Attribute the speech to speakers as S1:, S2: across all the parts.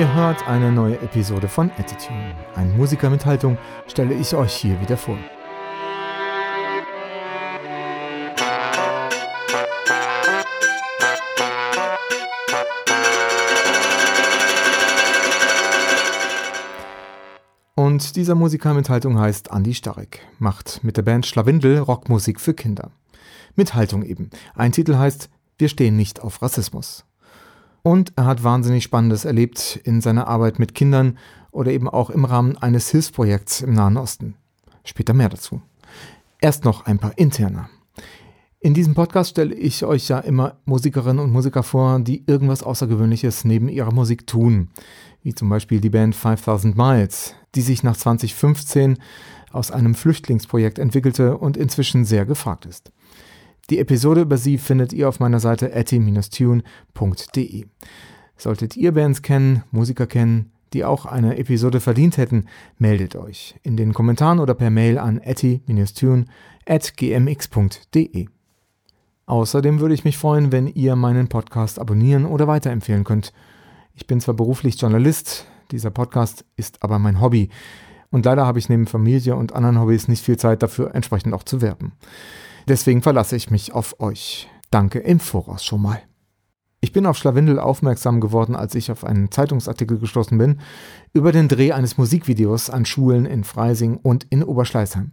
S1: Ihr hört eine neue Episode von Attitude. Ein Musiker mit Haltung stelle ich euch hier wieder vor. Und dieser Musiker mit Haltung heißt Andy Starek, macht mit der Band Schlawindel Rockmusik für Kinder. Mit Haltung eben. Ein Titel heißt Wir stehen nicht auf Rassismus. Und er hat wahnsinnig Spannendes erlebt in seiner Arbeit mit Kindern oder eben auch im Rahmen eines Hilfsprojekts im Nahen Osten. Später mehr dazu. Erst noch ein paar interne. In diesem Podcast stelle ich euch ja immer Musikerinnen und Musiker vor, die irgendwas Außergewöhnliches neben ihrer Musik tun. Wie zum Beispiel die Band 5000 Miles, die sich nach 2015 aus einem Flüchtlingsprojekt entwickelte und inzwischen sehr gefragt ist. Die Episode über sie findet ihr auf meiner Seite etty-tune.de. Solltet ihr Bands kennen, Musiker kennen, die auch eine Episode verdient hätten, meldet euch in den Kommentaren oder per Mail an etty-tune.gmx.de. Außerdem würde ich mich freuen, wenn ihr meinen Podcast abonnieren oder weiterempfehlen könnt. Ich bin zwar beruflich Journalist, dieser Podcast ist aber mein Hobby. Und leider habe ich neben Familie und anderen Hobbys nicht viel Zeit dafür, entsprechend auch zu werben. Deswegen verlasse ich mich auf euch. Danke im Voraus schon mal. Ich bin auf Schlawindel aufmerksam geworden, als ich auf einen Zeitungsartikel gestoßen bin über den Dreh eines Musikvideos an Schulen in Freising und in Oberschleißheim.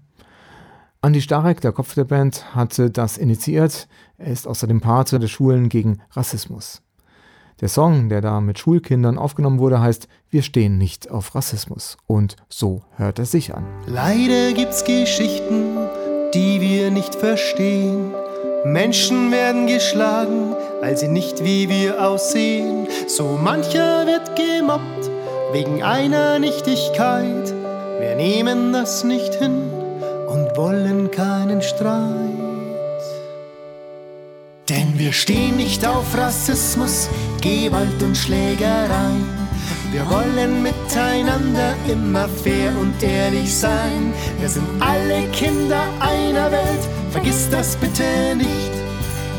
S1: Andi Starek, der Kopf der Band, hatte das initiiert. Er ist außerdem Pate der Schulen gegen Rassismus. Der Song, der da mit Schulkindern aufgenommen wurde, heißt Wir stehen nicht auf Rassismus. Und so hört er sich an.
S2: Leider gibt's Geschichten, die wir nicht verstehen. Menschen werden geschlagen, weil sie nicht wie wir aussehen. So mancher wird gemobbt wegen einer Nichtigkeit. Wir nehmen das nicht hin und wollen keinen Streit. Denn wir stehen nicht auf Rassismus, Gewalt und Schlägereien. Wir wollen miteinander immer fair und ehrlich sein. Wir sind alle Kinder einer Welt, vergiss das bitte nicht.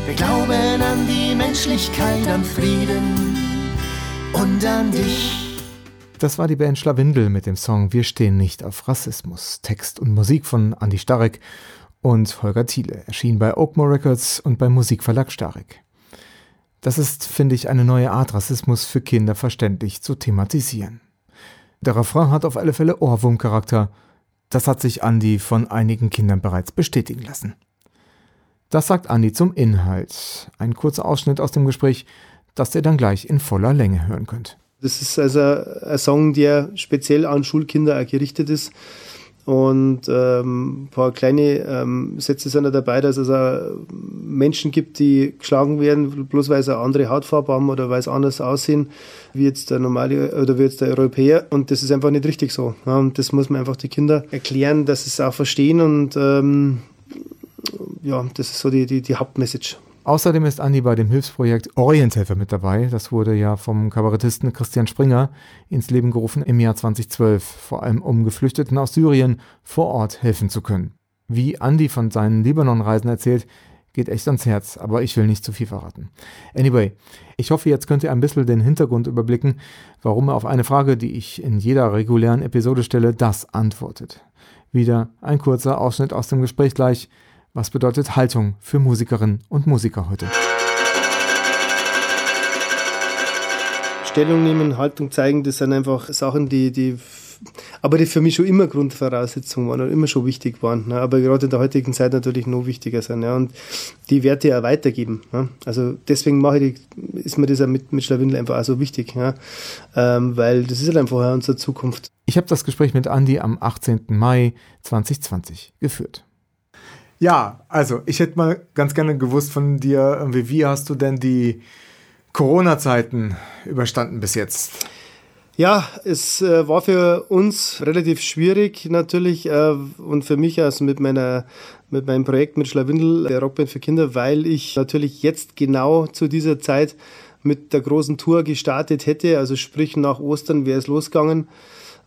S2: Wir glauben an die Menschlichkeit, an Frieden und an dich.
S1: Das war die Band Schlawindel mit dem Song Wir stehen nicht auf Rassismus. Text und Musik von Andy Starek und Holger Thiele. Erschien bei Oakmore Records und beim Musikverlag Starek. Das ist, finde ich, eine neue Art, Rassismus für Kinder verständlich zu thematisieren. Der Refrain hat auf alle Fälle Ohrwurmcharakter. Das hat sich Andy von einigen Kindern bereits bestätigen lassen. Das sagt Andy zum Inhalt. Ein kurzer Ausschnitt aus dem Gespräch, das ihr dann gleich in voller Länge hören könnt.
S3: Das ist also ein Song, der speziell an Schulkinder gerichtet ist. Und ähm, ein paar kleine ähm, Sätze sind da dabei, dass es auch Menschen gibt, die geschlagen werden, bloß weil sie eine andere Hautfarbe haben oder weil sie anders aussehen, wie jetzt der normale oder wie jetzt der Europäer. Und das ist einfach nicht richtig so. Ja, und das muss man einfach die Kinder erklären, dass sie es auch verstehen. Und ähm, ja, das ist so die, die, die Hauptmessage.
S1: Außerdem ist Andi bei dem Hilfsprojekt Orienthelfer mit dabei. Das wurde ja vom Kabarettisten Christian Springer ins Leben gerufen im Jahr 2012, vor allem um Geflüchteten aus Syrien vor Ort helfen zu können. Wie Andi von seinen Libanon-Reisen erzählt, geht echt ans Herz, aber ich will nicht zu viel verraten. Anyway, ich hoffe, jetzt könnt ihr ein bisschen den Hintergrund überblicken, warum er auf eine Frage, die ich in jeder regulären Episode stelle, das antwortet. Wieder ein kurzer Ausschnitt aus dem Gespräch gleich. Was bedeutet Haltung für Musikerinnen und Musiker heute?
S3: Stellung nehmen, Haltung zeigen, das sind einfach Sachen, die, die aber die für mich schon immer Grundvoraussetzungen waren und immer schon wichtig waren. Ne? Aber gerade in der heutigen Zeit natürlich noch wichtiger sind. Ja? Und die Werte auch weitergeben. Ne? Also deswegen mache ich die, ist mir das mit, mit Schlawindel einfach auch so wichtig. Ja? Ähm, weil das ist halt einfach unsere Zukunft.
S1: Ich habe das Gespräch mit Andy am 18. Mai 2020 geführt. Ja, also ich hätte mal ganz gerne gewusst von dir, wie hast du denn die Corona-Zeiten überstanden bis jetzt?
S3: Ja, es äh, war für uns relativ schwierig natürlich äh, und für mich also mit meiner mit meinem Projekt mit Schlawindel, der Rockband für Kinder, weil ich natürlich jetzt genau zu dieser Zeit mit der großen Tour gestartet hätte, also sprich nach Ostern wäre es losgegangen.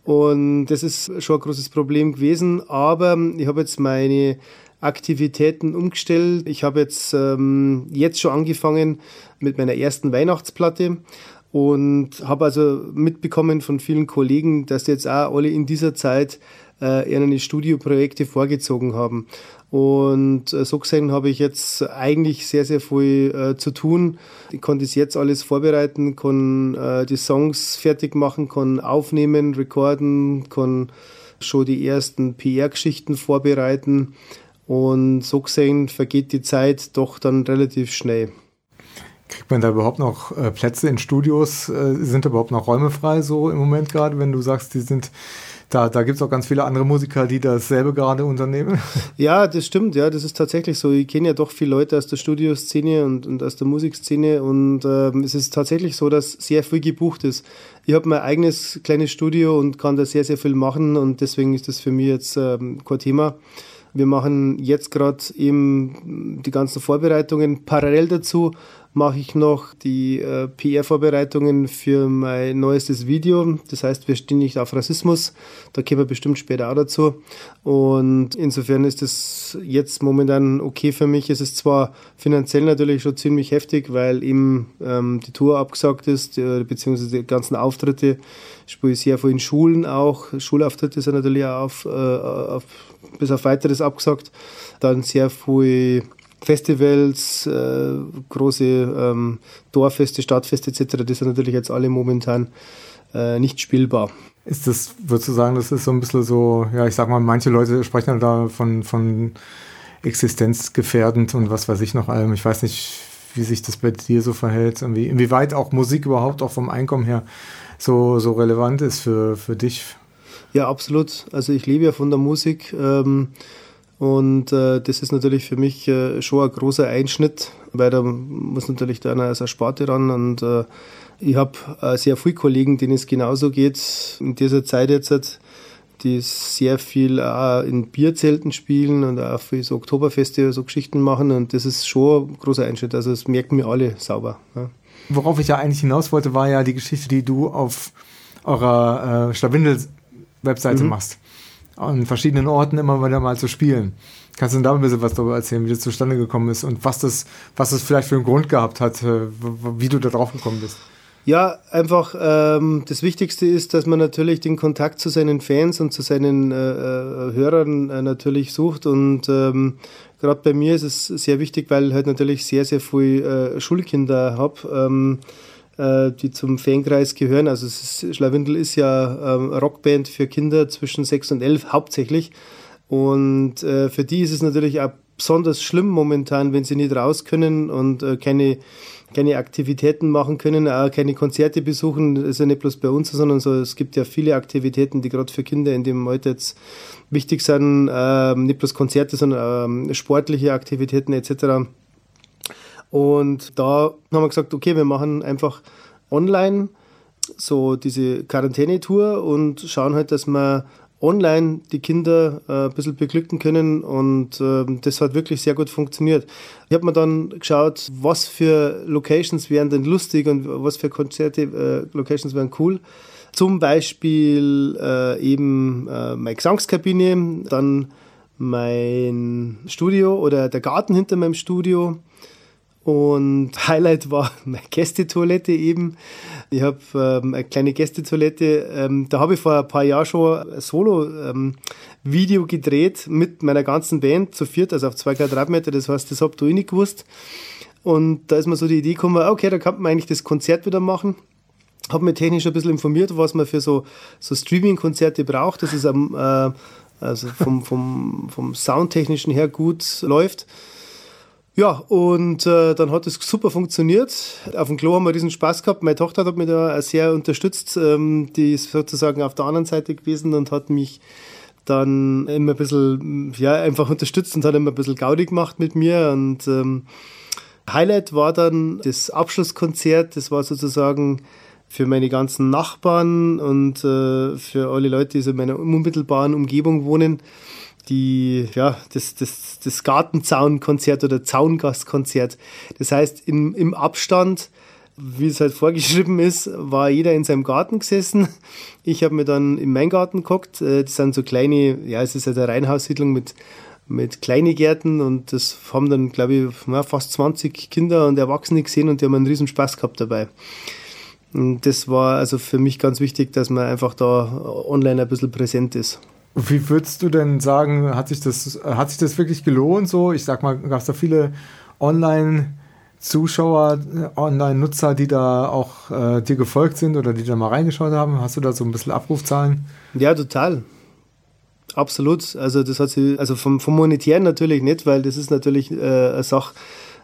S3: Und das ist schon ein großes Problem gewesen, aber ich habe jetzt meine Aktivitäten umgestellt. Ich habe jetzt, ähm, jetzt schon angefangen mit meiner ersten Weihnachtsplatte und habe also mitbekommen von vielen Kollegen, dass jetzt auch alle in dieser Zeit äh, ihre Studioprojekte vorgezogen haben. Und äh, so gesehen habe ich jetzt eigentlich sehr, sehr viel äh, zu tun. Ich konnte das jetzt alles vorbereiten, kann äh, die Songs fertig machen, kann aufnehmen, recorden, kann schon die ersten PR-Geschichten vorbereiten. Und so gesehen vergeht die Zeit doch dann relativ schnell.
S1: Kriegt man da überhaupt noch äh, Plätze in Studios? Äh, sind da überhaupt noch Räume frei so im Moment gerade, wenn du sagst, die sind da, da gibt es auch ganz viele andere Musiker, die dasselbe gerade unternehmen.
S3: Ja, das stimmt, ja, das ist tatsächlich so. Ich kenne ja doch viele Leute aus der Studioszene und, und aus der Musikszene und ähm, es ist tatsächlich so, dass sehr viel gebucht ist. Ich habe mein eigenes kleines Studio und kann da sehr, sehr viel machen und deswegen ist das für mich jetzt ähm, kein Thema. Wir machen jetzt gerade eben die ganzen Vorbereitungen. Parallel dazu mache ich noch die äh, PR-Vorbereitungen für mein neuestes Video. Das heißt, wir stehen nicht auf Rassismus. Da kommen wir bestimmt später auch dazu. Und insofern ist es jetzt momentan okay für mich. Es ist zwar finanziell natürlich schon ziemlich heftig, weil eben ähm, die Tour abgesagt ist, äh, beziehungsweise die ganzen Auftritte. Ich spiele sehr viel in Schulen auch. Schulauftritte sind natürlich auch auf, äh, auf, bis auf weiteres abgesagt. Dann sehr viel Festivals, äh, große ähm, Dorffeste, Stadtfeste etc., die sind natürlich jetzt alle momentan äh, nicht spielbar.
S1: Ist das, würdest du sagen, das ist so ein bisschen so, ja, ich sag mal, manche Leute sprechen da von, von existenzgefährdend und was weiß ich noch allem. Ich weiß nicht, wie sich das bei dir so verhält, irgendwie, inwieweit auch Musik überhaupt auch vom Einkommen her so, so relevant ist für, für dich.
S3: Ja, absolut. Also ich lebe ja von der Musik. Ähm, und äh, das ist natürlich für mich äh, schon ein großer Einschnitt, weil da muss natürlich da einer als Sparte ran. Und äh, ich habe äh, sehr viele Kollegen, denen es genauso geht. In dieser Zeit jetzt, die sehr viel auch in Bierzelten spielen und auch für so Oktoberfeste so Geschichten machen. Und das ist schon ein großer Einschnitt. Also das merken wir alle sauber. Ja.
S1: Worauf ich ja eigentlich hinaus wollte, war ja die Geschichte, die du auf eurer äh, Schlawindel-Webseite mhm. machst an verschiedenen Orten immer wieder mal zu spielen. Kannst du da ein bisschen was darüber erzählen, wie das zustande gekommen ist und was das, was das vielleicht für einen Grund gehabt hat, äh, wie du da drauf gekommen bist?
S3: Ja, einfach ähm, das Wichtigste ist, dass man natürlich den Kontakt zu seinen Fans und zu seinen äh, äh Hörern äh, natürlich sucht. Und ähm, gerade bei mir ist es sehr wichtig, weil ich halt natürlich sehr, sehr viele äh, Schulkinder habe. Ähm, äh, die zum Fankreis gehören. Also ist, Schlawindel ist ja ähm, Rockband für Kinder zwischen 6 und 11 hauptsächlich. Und äh, für die ist es natürlich auch besonders schlimm momentan, wenn sie nicht raus können und äh, keine, keine Aktivitäten machen können, auch keine Konzerte besuchen. Das ist ja nicht bloß bei uns, sondern so, es gibt ja viele Aktivitäten, die gerade für Kinder in dem Alter jetzt wichtig sind. Äh, nicht bloß Konzerte, sondern äh, sportliche Aktivitäten etc. Und da haben wir gesagt, okay, wir machen einfach online so diese Quarantäne-Tour und schauen halt, dass wir online die Kinder äh, ein bisschen beglücken können und äh, das hat wirklich sehr gut funktioniert. Ich habe mir dann geschaut, was für Locations wären denn lustig und was für Konzerte, äh, Locations wären cool. Zum Beispiel äh, eben äh, meine Gesangskabine, dann mein Studio oder der Garten hinter meinem Studio, und Highlight war meine Gästetoilette eben. Ich habe ähm, eine kleine Gästetoilette. Ähm, da habe ich vor ein paar Jahren schon ein Solo-Video ähm, gedreht mit meiner ganzen Band zu viert, also auf zwei Quadratmeter. Das heißt, das habt ihr eh nicht gewusst. Und da ist mir so die Idee gekommen, okay, da kann man eigentlich das Konzert wieder machen. Habe mich technisch ein bisschen informiert, was man für so, so Streaming-Konzerte braucht, dass es am, äh, also vom, vom, vom Soundtechnischen her gut läuft. Ja, und äh, dann hat es super funktioniert. Auf dem Klo haben wir diesen Spaß gehabt. Meine Tochter hat mich da sehr unterstützt. Ähm, die ist sozusagen auf der anderen Seite gewesen und hat mich dann immer ein bisschen, ja, einfach unterstützt und hat immer ein bisschen Gaudi gemacht mit mir. Und ähm, Highlight war dann das Abschlusskonzert. Das war sozusagen für meine ganzen Nachbarn und äh, für alle Leute, die so in meiner unmittelbaren Umgebung wohnen die, ja, das, das, das Gartenzaunkonzert oder Zaungastkonzert. Das heißt, im, im Abstand, wie es halt vorgeschrieben ist, war jeder in seinem Garten gesessen. Ich habe mir dann in meinen Garten geguckt. Äh, das sind so kleine, ja, es ist halt eine Reihenhaussiedlung mit, mit kleinen Gärten und das haben dann, glaube ich, fast 20 Kinder und Erwachsene gesehen und die haben einen riesen Spaß gehabt dabei. Und das war also für mich ganz wichtig, dass man einfach da online ein bisschen präsent ist.
S1: Wie würdest du denn sagen, hat sich das, hat sich das wirklich gelohnt so? Ich sag mal, gab es da viele Online- Zuschauer, Online-Nutzer, die da auch äh, dir gefolgt sind oder die da mal reingeschaut haben? Hast du da so ein bisschen Abrufzahlen?
S3: Ja, total. Absolut. Also das hat sie, also vom, vom Monetären natürlich nicht, weil das ist natürlich äh, eine Sache,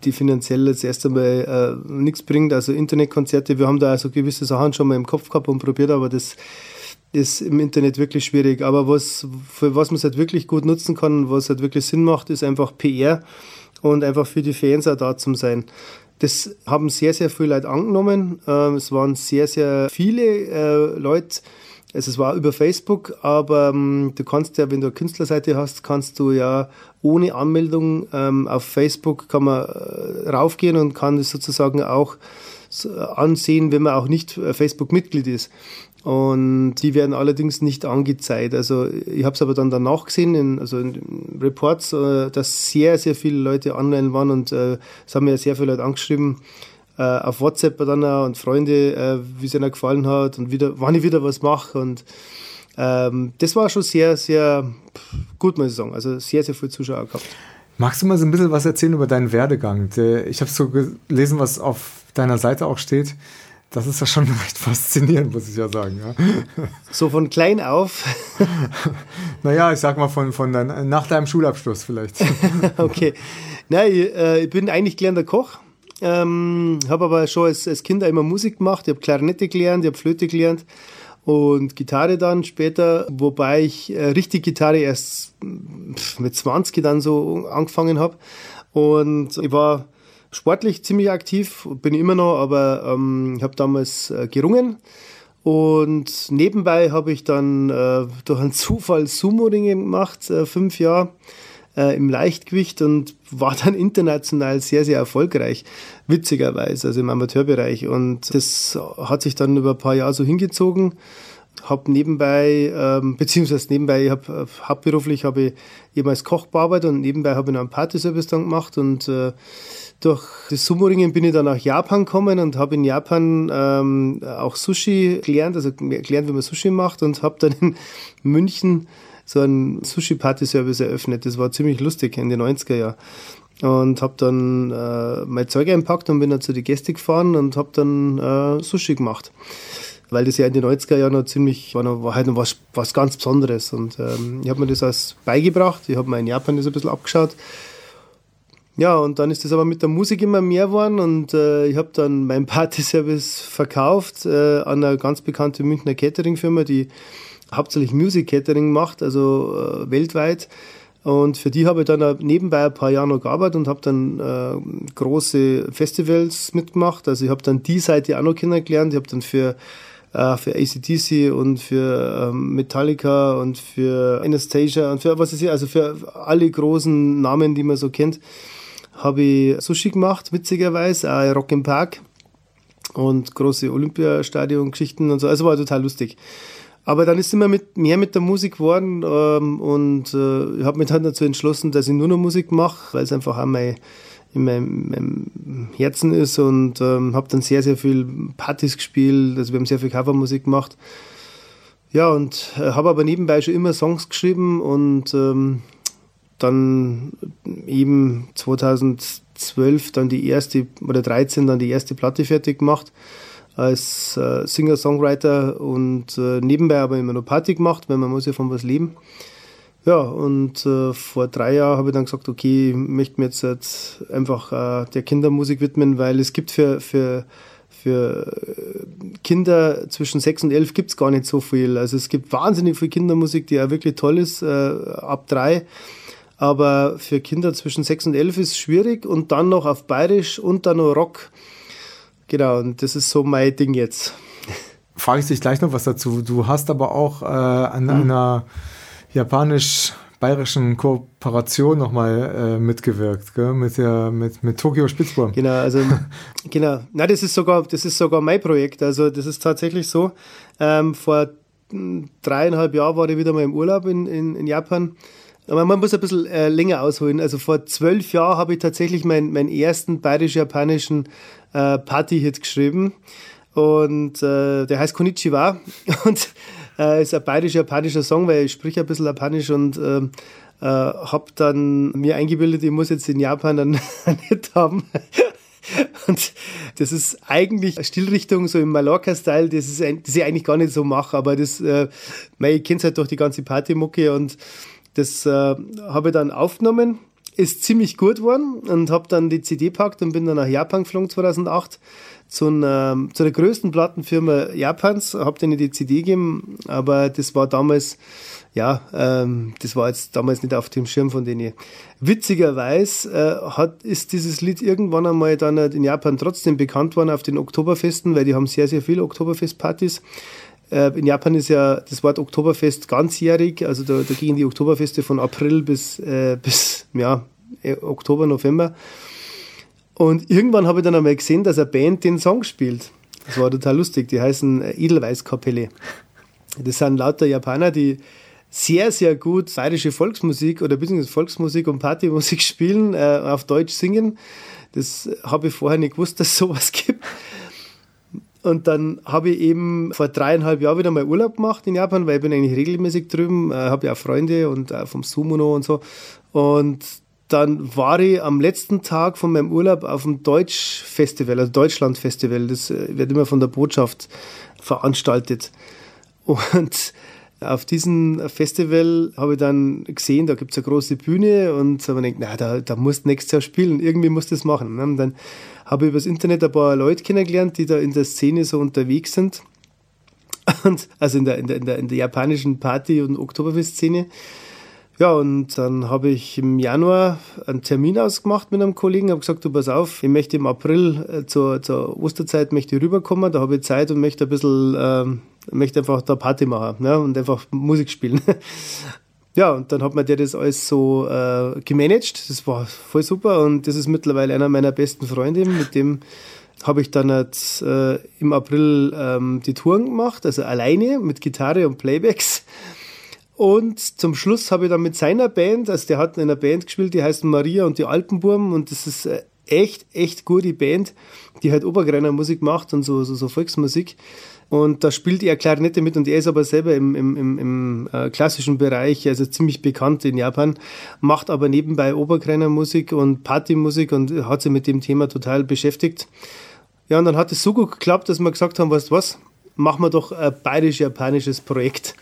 S3: die finanziell jetzt erst einmal äh, nichts bringt. Also Internetkonzerte, wir haben da also gewisse Sachen schon mal im Kopf gehabt und probiert, aber das ist im Internet wirklich schwierig. Aber was, für was man es halt wirklich gut nutzen kann, was halt wirklich Sinn macht, ist einfach PR und einfach für die Fans auch da zu sein. Das haben sehr, sehr viele Leute angenommen. Ähm, es waren sehr, sehr viele äh, Leute, also es war über Facebook, aber ähm, du kannst ja, wenn du eine Künstlerseite hast, kannst du ja ohne Anmeldung ähm, auf Facebook kann man äh, raufgehen und kann es sozusagen auch ansehen, wenn man auch nicht äh, Facebook-Mitglied ist. Und die werden allerdings nicht angezeigt. Also ich habe es aber dann danach gesehen, in, also in Reports, äh, dass sehr, sehr viele Leute online waren und äh, es haben mir sehr viele Leute angeschrieben, äh, auf WhatsApp dann auch und Freunde, äh, wie es ihnen gefallen hat und wieder, wann ich wieder was mache. Und ähm, das war schon sehr, sehr gut, muss ich sagen. Also sehr, sehr viele Zuschauer gehabt.
S1: Magst du mal so ein bisschen was erzählen über deinen Werdegang? Ich habe so gelesen, was auf deiner Seite auch steht. Das ist ja schon recht faszinierend, muss ich ja sagen. Ja.
S3: So von klein auf?
S1: naja, ich sag mal von, von dein, nach deinem Schulabschluss vielleicht.
S3: okay. Nein, ich, äh, ich bin eigentlich gelernter Koch. Ähm, habe aber schon als, als Kind immer Musik gemacht. Ich habe Klarinette gelernt, ich habe Flöte gelernt und Gitarre dann später, wobei ich äh, richtig Gitarre erst mit 20 dann so angefangen habe. Und ich war sportlich ziemlich aktiv, bin ich immer noch, aber ähm, ich habe damals äh, gerungen. Und nebenbei habe ich dann äh, durch einen Zufall Sumo-Ringen gemacht, äh, fünf Jahre äh, im Leichtgewicht und war dann international sehr, sehr erfolgreich, witzigerweise, also im Amateurbereich. Und das hat sich dann über ein paar Jahre so hingezogen. Habe nebenbei, ähm, beziehungsweise nebenbei, ich hab, äh, hauptberuflich habe ich eben als Koch gearbeitet und nebenbei habe ich noch einen Partyservice dann gemacht und äh, durch das Sumo-Ringen bin ich dann nach Japan gekommen und habe in Japan ähm, auch Sushi gelernt, also gelernt, wie man Sushi macht und habe dann in München so einen Sushi-Party-Service eröffnet. Das war ziemlich lustig in den 90er Jahren. Und habe dann äh, mein Zeug einpackt und bin dann zu den Gästen gefahren und habe dann äh, Sushi gemacht. Weil das ja in den 90er Jahren noch ziemlich, war, noch, war halt noch was, was ganz Besonderes. Und ähm, ich habe mir das alles beigebracht. Ich habe mir in Japan das ein bisschen abgeschaut ja, und dann ist das aber mit der Musik immer mehr geworden und äh, ich habe dann meinen Partyservice verkauft äh, an eine ganz bekannte Münchner Catering-Firma, die hauptsächlich Music Catering macht, also äh, weltweit. Und für die habe ich dann nebenbei ein paar Jahre noch gearbeitet und habe dann äh, große Festivals mitgemacht. Also ich habe dann die Seite auch noch kennengelernt. Ich habe dann für äh, für ACDC und für ähm, Metallica und für Anastasia und für was ist hier, also für alle großen Namen, die man so kennt, habe ich Sushi gemacht, witzigerweise, auch Rock im Park und große Olympiastadion-Geschichten und so. Also war total lustig. Aber dann ist immer mit, mehr mit der Musik geworden ähm, und äh, ich habe mich dann dazu entschlossen, dass ich nur noch Musik mache, weil es einfach auch mein, in meinem, meinem Herzen ist und ähm, habe dann sehr, sehr viel Partys gespielt, also wir haben sehr viel Covermusik gemacht. Ja, und äh, habe aber nebenbei schon immer Songs geschrieben und ähm, dann eben 2012 dann die erste oder 13 dann die erste Platte fertig gemacht als äh, Singer-Songwriter und äh, nebenbei aber immer noch Party gemacht, weil man muss ja von was leben. Ja, und äh, vor drei Jahren habe ich dann gesagt, okay, ich möchte mir jetzt, jetzt einfach äh, der Kindermusik widmen, weil es gibt für, für, für Kinder zwischen sechs und elf gibt es gar nicht so viel. Also es gibt wahnsinnig viel Kindermusik, die auch wirklich toll ist, äh, ab drei. Aber für Kinder zwischen 6 und 11 ist es schwierig und dann noch auf Bayerisch und dann noch Rock. Genau, und das ist so mein Ding jetzt.
S1: Frage ich dich gleich noch was dazu. Du hast aber auch äh, an mhm. einer japanisch-bayerischen Kooperation nochmal äh, mitgewirkt, gell? Mit, der, mit, mit Tokio Spitzburg.
S3: Genau, also genau. Na, das ist sogar, das ist sogar mein Projekt. Also das ist tatsächlich so. Ähm, vor dreieinhalb Jahren war ich wieder mal im Urlaub in, in, in Japan aber man muss ein bisschen äh, länger ausholen. Also vor zwölf Jahren habe ich tatsächlich meinen mein ersten bayerisch-japanischen äh, Party-Hit geschrieben. Und äh, der heißt Konnichiwa und äh, ist ein bayerisch-japanischer Song, weil ich spreche ein bisschen Japanisch und äh, äh, habe dann mir eingebildet, ich muss jetzt in Japan einen, Hit haben. Und das ist eigentlich eine Stilrichtung so im Mallorca-Style, das, ist das ich eigentlich gar nicht so mache, aber das, äh, ich kenne es halt durch die ganze Partymucke und das äh, habe ich dann aufgenommen, ist ziemlich gut geworden und habe dann die CD packt und bin dann nach Japan geflogen 2008 zu, einer, zu der größten Plattenfirma Japans, habe denen die CD gegeben, aber das war damals ja, ähm, das war jetzt damals nicht auf dem Schirm von denen. Witzigerweise äh, hat, ist dieses Lied irgendwann einmal dann in Japan trotzdem bekannt worden auf den Oktoberfesten, weil die haben sehr, sehr viele Oktoberfestpartys. In Japan ist ja das Wort Oktoberfest ganzjährig, also da, da gehen die Oktoberfeste von April bis, äh, bis ja, äh, Oktober, November. Und irgendwann habe ich dann einmal gesehen, dass eine Band den Song spielt. Das war total lustig. Die heißen äh, Edelweißkapelle. Das sind lauter Japaner, die sehr, sehr gut bayerische Volksmusik oder beziehungsweise Volksmusik und Partymusik spielen, äh, auf Deutsch singen. Das habe ich vorher nicht gewusst, dass es sowas gibt. Und dann habe ich eben vor dreieinhalb Jahren wieder mal Urlaub gemacht in Japan, weil ich bin eigentlich regelmäßig drüben, äh, habe ja auch Freunde und auch vom Sumuno und so. Und dann war ich am letzten Tag von meinem Urlaub auf dem Deutsch-Festival, also Deutschland-Festival. Das äh, wird immer von der Botschaft veranstaltet. Und auf diesem Festival habe ich dann gesehen, da gibt es eine große Bühne und habe mir gedacht, na, da, da musst du nächstes Jahr spielen, irgendwie musst du das machen. Und dann habe übers Internet ein paar Leute kennengelernt, die da in der Szene so unterwegs sind. Und, also in der, in, der, in, der, in der japanischen Party- und Oktoberfest-Szene. Ja, und dann habe ich im Januar einen Termin ausgemacht mit einem Kollegen, habe gesagt, du pass auf, ich möchte im April äh, zur, zur Osterzeit möchte rüberkommen, da habe ich Zeit und möchte ein bisschen, ähm, möchte einfach da Party machen ja, und einfach Musik spielen. ja, und dann hat mir der das alles so äh, gemanagt, das war voll super und das ist mittlerweile einer meiner besten Freunde, mit dem habe ich dann jetzt, äh, im April ähm, die Touren gemacht, also alleine mit Gitarre und Playbacks. Und zum Schluss habe ich dann mit seiner Band, also der hat in einer Band gespielt, die heißt Maria und die Alpenburm. Und das ist echt, echt gute Band, die halt Obergreiner Musik macht und so, so, so Volksmusik. Und da spielt er Klarinette mit und er ist aber selber im, im, im, im äh, klassischen Bereich, also ziemlich bekannt in Japan, macht aber nebenbei Obergreiner Musik und Partymusik und hat sich mit dem Thema total beschäftigt. Ja, und dann hat es so gut geklappt, dass wir gesagt haben, weißt du was, machen wir doch ein bayerisch-japanisches Projekt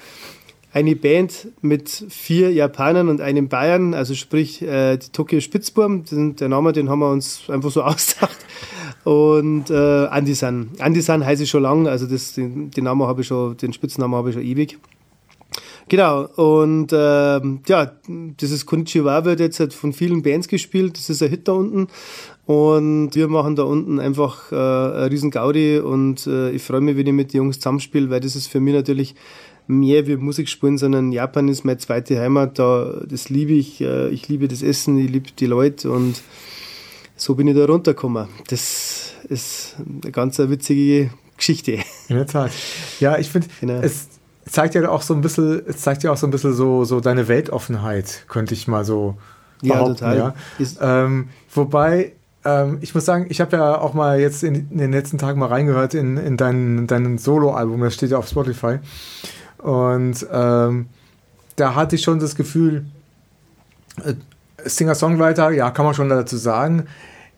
S3: eine Band mit vier Japanern und einem Bayern, also sprich äh, die Tokyo Spitzburm, der Name, den haben wir uns einfach so ausgedacht. Und äh, Andisan. Andisan heiße ich schon lange, also das, den, den Namen habe ich schon, den Spitznamen habe ich schon ewig. Genau, und äh, ja, dieses Konnichiwa wird jetzt halt von vielen Bands gespielt, das ist ein Hit da unten. Und wir machen da unten einfach äh, einen riesen Gaudi und äh, ich freue mich, wenn ich mit den Jungs zusammenspiele, weil das ist für mich natürlich mehr wie Musik spielen, sondern Japan ist meine zweite Heimat. Da, das liebe ich. Äh, ich liebe das Essen, ich liebe die Leute und so bin ich da runtergekommen. Das ist eine ganz witzige Geschichte.
S1: In der Tat. Ja, ich finde, genau. es zeigt ja auch so ein bisschen, es zeigt ja auch so ein bisschen so, so deine Weltoffenheit, könnte ich mal so behaupten. Ja, total. Ja. Ähm, wobei, ähm, ich muss sagen, ich habe ja auch mal jetzt in, in, den letzten Tagen mal reingehört in, in dein, dein Solo-Album, das steht ja auf Spotify. Und ähm, da hatte ich schon das Gefühl, äh, Singer-Songwriter, ja, kann man schon dazu sagen.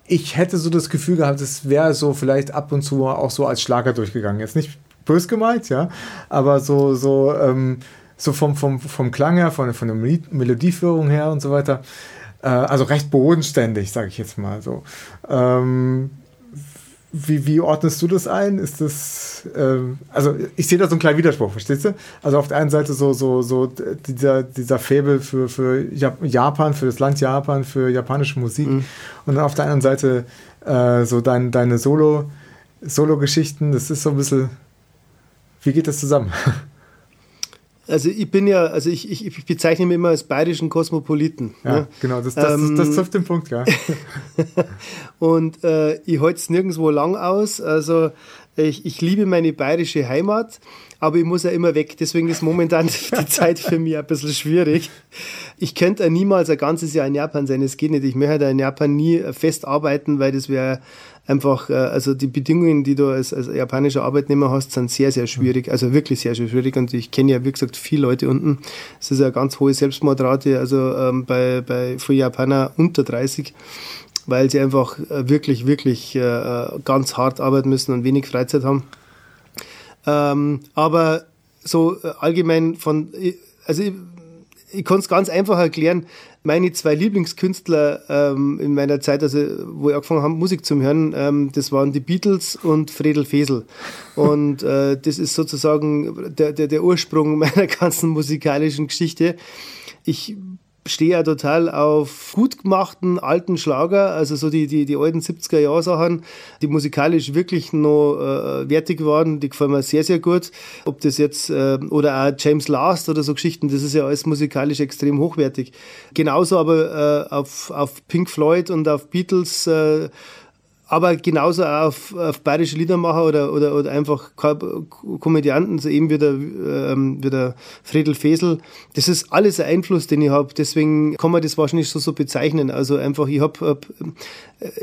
S1: Ich hätte so das Gefühl gehabt, es wäre so vielleicht ab und zu auch so als Schlager durchgegangen. Jetzt nicht bös gemeint, ja, aber so, so, ähm, so vom, vom, vom Klang her, von, von der Melodieführung her und so weiter. Äh, also recht bodenständig, sage ich jetzt mal so. Ähm, wie, wie ordnest du das ein? Ist das, ähm, also ich sehe da so einen kleinen Widerspruch, verstehst du? Also auf der einen Seite so, so, so dieser, dieser Faible für, für Japan, für das Land Japan, für japanische Musik mhm. und dann auf der anderen Seite äh, so dein, deine Solo, Solo-Geschichten, das ist so ein bisschen, wie geht das zusammen?
S3: Also ich bin ja, also ich, ich, ich bezeichne mich immer als bayerischen Kosmopoliten.
S1: Ja, ne? genau, das, das, ähm, das, trifft den Punkt, ja.
S3: und äh, ich halte es nirgendwo lang aus. Also Ich, ich liebe meine bayerische Heimat, aber ich muss ja immer weg. Deswegen ist momentan die Zeit für mich ein bisschen schwierig. Ich könnte niemals ein ganzes Jahr in Japan sein. Das geht nicht. Ich möchte in Japan nie fest arbeiten, weil das wäre einfach, äh, also die Bedingungen, die du als, als japanischer Arbeitnehmer hast, sind sehr, sehr schwierig. Also wirklich sehr, sehr schwierig. Und ich kenne ja, wie gesagt, viele Leute unten. Es ist eine ganz hohe Selbstmordrate, also ähm, bei, bei für Japaner unter 30 weil sie einfach äh, wirklich, wirklich äh, ganz hart arbeiten müssen und wenig Freizeit haben. Ähm, aber so allgemein von, also ich, ich kann es ganz einfach erklären meine zwei Lieblingskünstler ähm, in meiner Zeit, also wo ich angefangen habe, Musik zu hören, ähm, das waren die Beatles und Fredel Fesel. Und äh, das ist sozusagen der, der, der Ursprung meiner ganzen musikalischen Geschichte. Ich stehe ja total auf gut gemachten alten Schlager, also so die, die, die alten 70er Jahr Sachen, die musikalisch wirklich noch äh, wertig waren, die gefallen mir sehr, sehr gut. Ob das jetzt, äh, oder auch James Last oder so Geschichten, das ist ja alles musikalisch extrem hochwertig. Genauso aber äh, auf, auf Pink Floyd und auf Beatles äh, aber genauso auch auf, auf bayerische Liedermacher oder, oder, oder einfach Komödianten, so eben wie der, ähm, wie der Friedel Fesel. Das ist alles ein Einfluss, den ich habe. Deswegen kann man das wahrscheinlich so, so bezeichnen. Also einfach, ich hab, äh,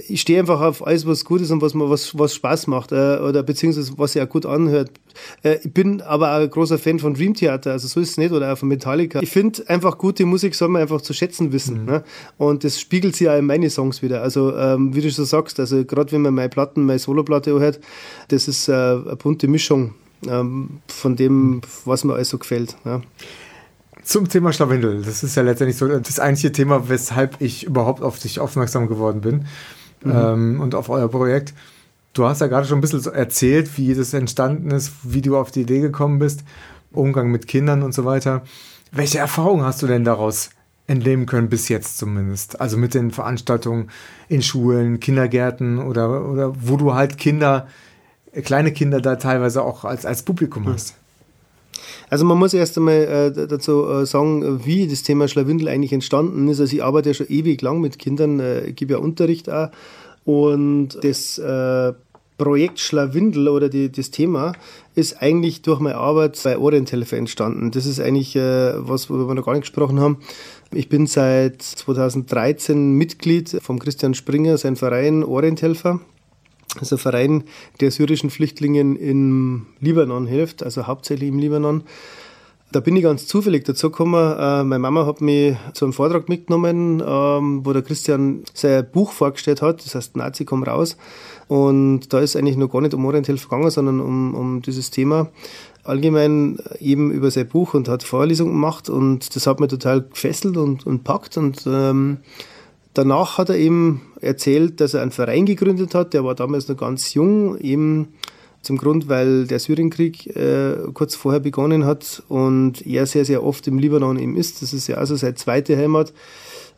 S3: ich stehe einfach auf alles, was gut ist und was was, was Spaß macht äh, oder beziehungsweise was sich auch gut anhört. Äh, ich bin aber auch ein großer Fan von Dream Theater, also so ist es nicht, oder auch von Metallica. Ich finde einfach gute Musik soll man einfach zu schätzen wissen. Mhm. Ne? Und das spiegelt sich auch in meine Songs wieder. Also ähm, wie du schon sagst, also gerade wenn man meine Platten, meine Soloplatte hört, das ist äh, eine bunte Mischung ähm, von dem, was mir alles so gefällt. Ja.
S1: Zum Thema Schlawindel. Das ist ja letztendlich so das einzige Thema, weshalb ich überhaupt auf dich aufmerksam geworden bin mhm. ähm, und auf euer Projekt. Du hast ja gerade schon ein bisschen erzählt, wie das entstanden ist, wie du auf die Idee gekommen bist, Umgang mit Kindern und so weiter. Welche Erfahrungen hast du denn daraus entnehmen können, bis jetzt zumindest? Also mit den Veranstaltungen in Schulen, Kindergärten oder, oder wo du halt Kinder, kleine Kinder da teilweise auch als, als Publikum mhm. hast.
S3: Also man muss erst einmal äh, dazu äh, sagen, wie das Thema Schlawindel eigentlich entstanden ist. Also ich arbeite ja schon ewig lang mit Kindern, äh, gebe ja Unterricht auch. Und das äh, Projekt Schlawindel oder die, das Thema ist eigentlich durch meine Arbeit bei Orienthelfer entstanden. Das ist eigentlich äh, was, worüber wir noch gar nicht gesprochen haben. Ich bin seit 2013 Mitglied vom Christian Springer, sein Verein Orienthelfer. Das ist ein Verein, der syrischen Flüchtlingen im Libanon hilft, also hauptsächlich im Libanon. Da bin ich ganz zufällig dazu gekommen. Äh, meine Mama hat mich zu einem Vortrag mitgenommen, ähm, wo der Christian sein Buch vorgestellt hat, das heißt Nazi komm raus. Und da ist eigentlich noch gar nicht um Orienthilfe gegangen, sondern um, um dieses Thema allgemein eben über sein Buch und hat Vorlesungen gemacht und das hat mir total gefesselt und, und packt und ähm, danach hat er eben erzählt, dass er einen Verein gegründet hat, der war damals noch ganz jung, eben zum Grund, weil der Syrienkrieg äh, kurz vorher begonnen hat und er sehr, sehr oft im Libanon eben ist. Das ist ja also seine zweite Heimat.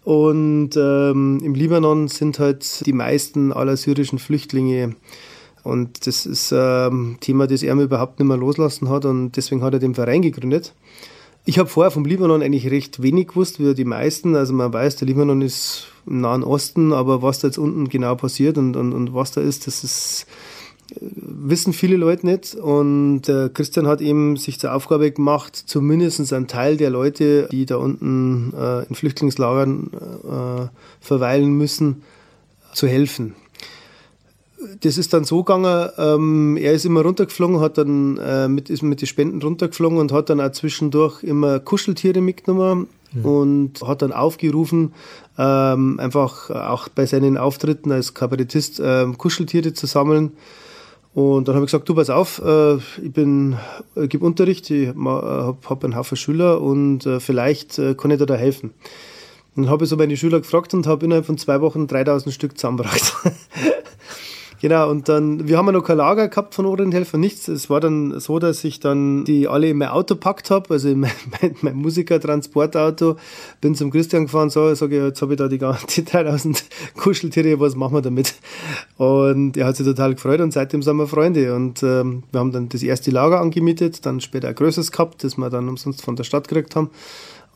S3: Und ähm, im Libanon sind halt die meisten aller syrischen Flüchtlinge. Und das ist ein ähm, Thema, das er mir überhaupt nicht mehr loslassen hat. Und deswegen hat er den Verein gegründet. Ich habe vorher vom Libanon eigentlich recht wenig gewusst, wie die meisten. Also man weiß, der Libanon ist im Nahen Osten, aber was da jetzt unten genau passiert und, und, und was da ist, das ist wissen viele Leute nicht. Und der Christian hat eben sich zur Aufgabe gemacht, zumindest einen Teil der Leute, die da unten äh, in Flüchtlingslagern äh, verweilen müssen, zu helfen. Das ist dann so gegangen, ähm, er ist immer runtergeflogen, hat dann äh, mit, ist mit den Spenden runtergeflogen und hat dann auch zwischendurch immer Kuscheltiere mitgenommen mhm. und hat dann aufgerufen, ähm, einfach auch bei seinen Auftritten als Kabarettist ähm, Kuscheltiere zu sammeln und dann habe ich gesagt, du pass auf, äh, ich bin, äh, gebe Unterricht, ich habe hab einen Haufen Schüler und äh, vielleicht kann ich dir da helfen. dann habe ich so meine Schüler gefragt und habe innerhalb von zwei Wochen 3000 Stück zusammengebracht. Genau, und dann, wir haben ja noch kein Lager gehabt von Orienthelfer, nichts. Es war dann so, dass ich dann die alle in mein Auto packt habe, also in mein, mein, mein Musikertransportauto, bin zum Christian gefahren, so, sage jetzt habe ich da die, die 3000 Kuscheltiere, was machen wir damit? Und er hat sich total gefreut und seitdem sind wir Freunde. Und ähm, wir haben dann das erste Lager angemietet, dann später ein größeres gehabt, das wir dann umsonst von der Stadt gekriegt haben.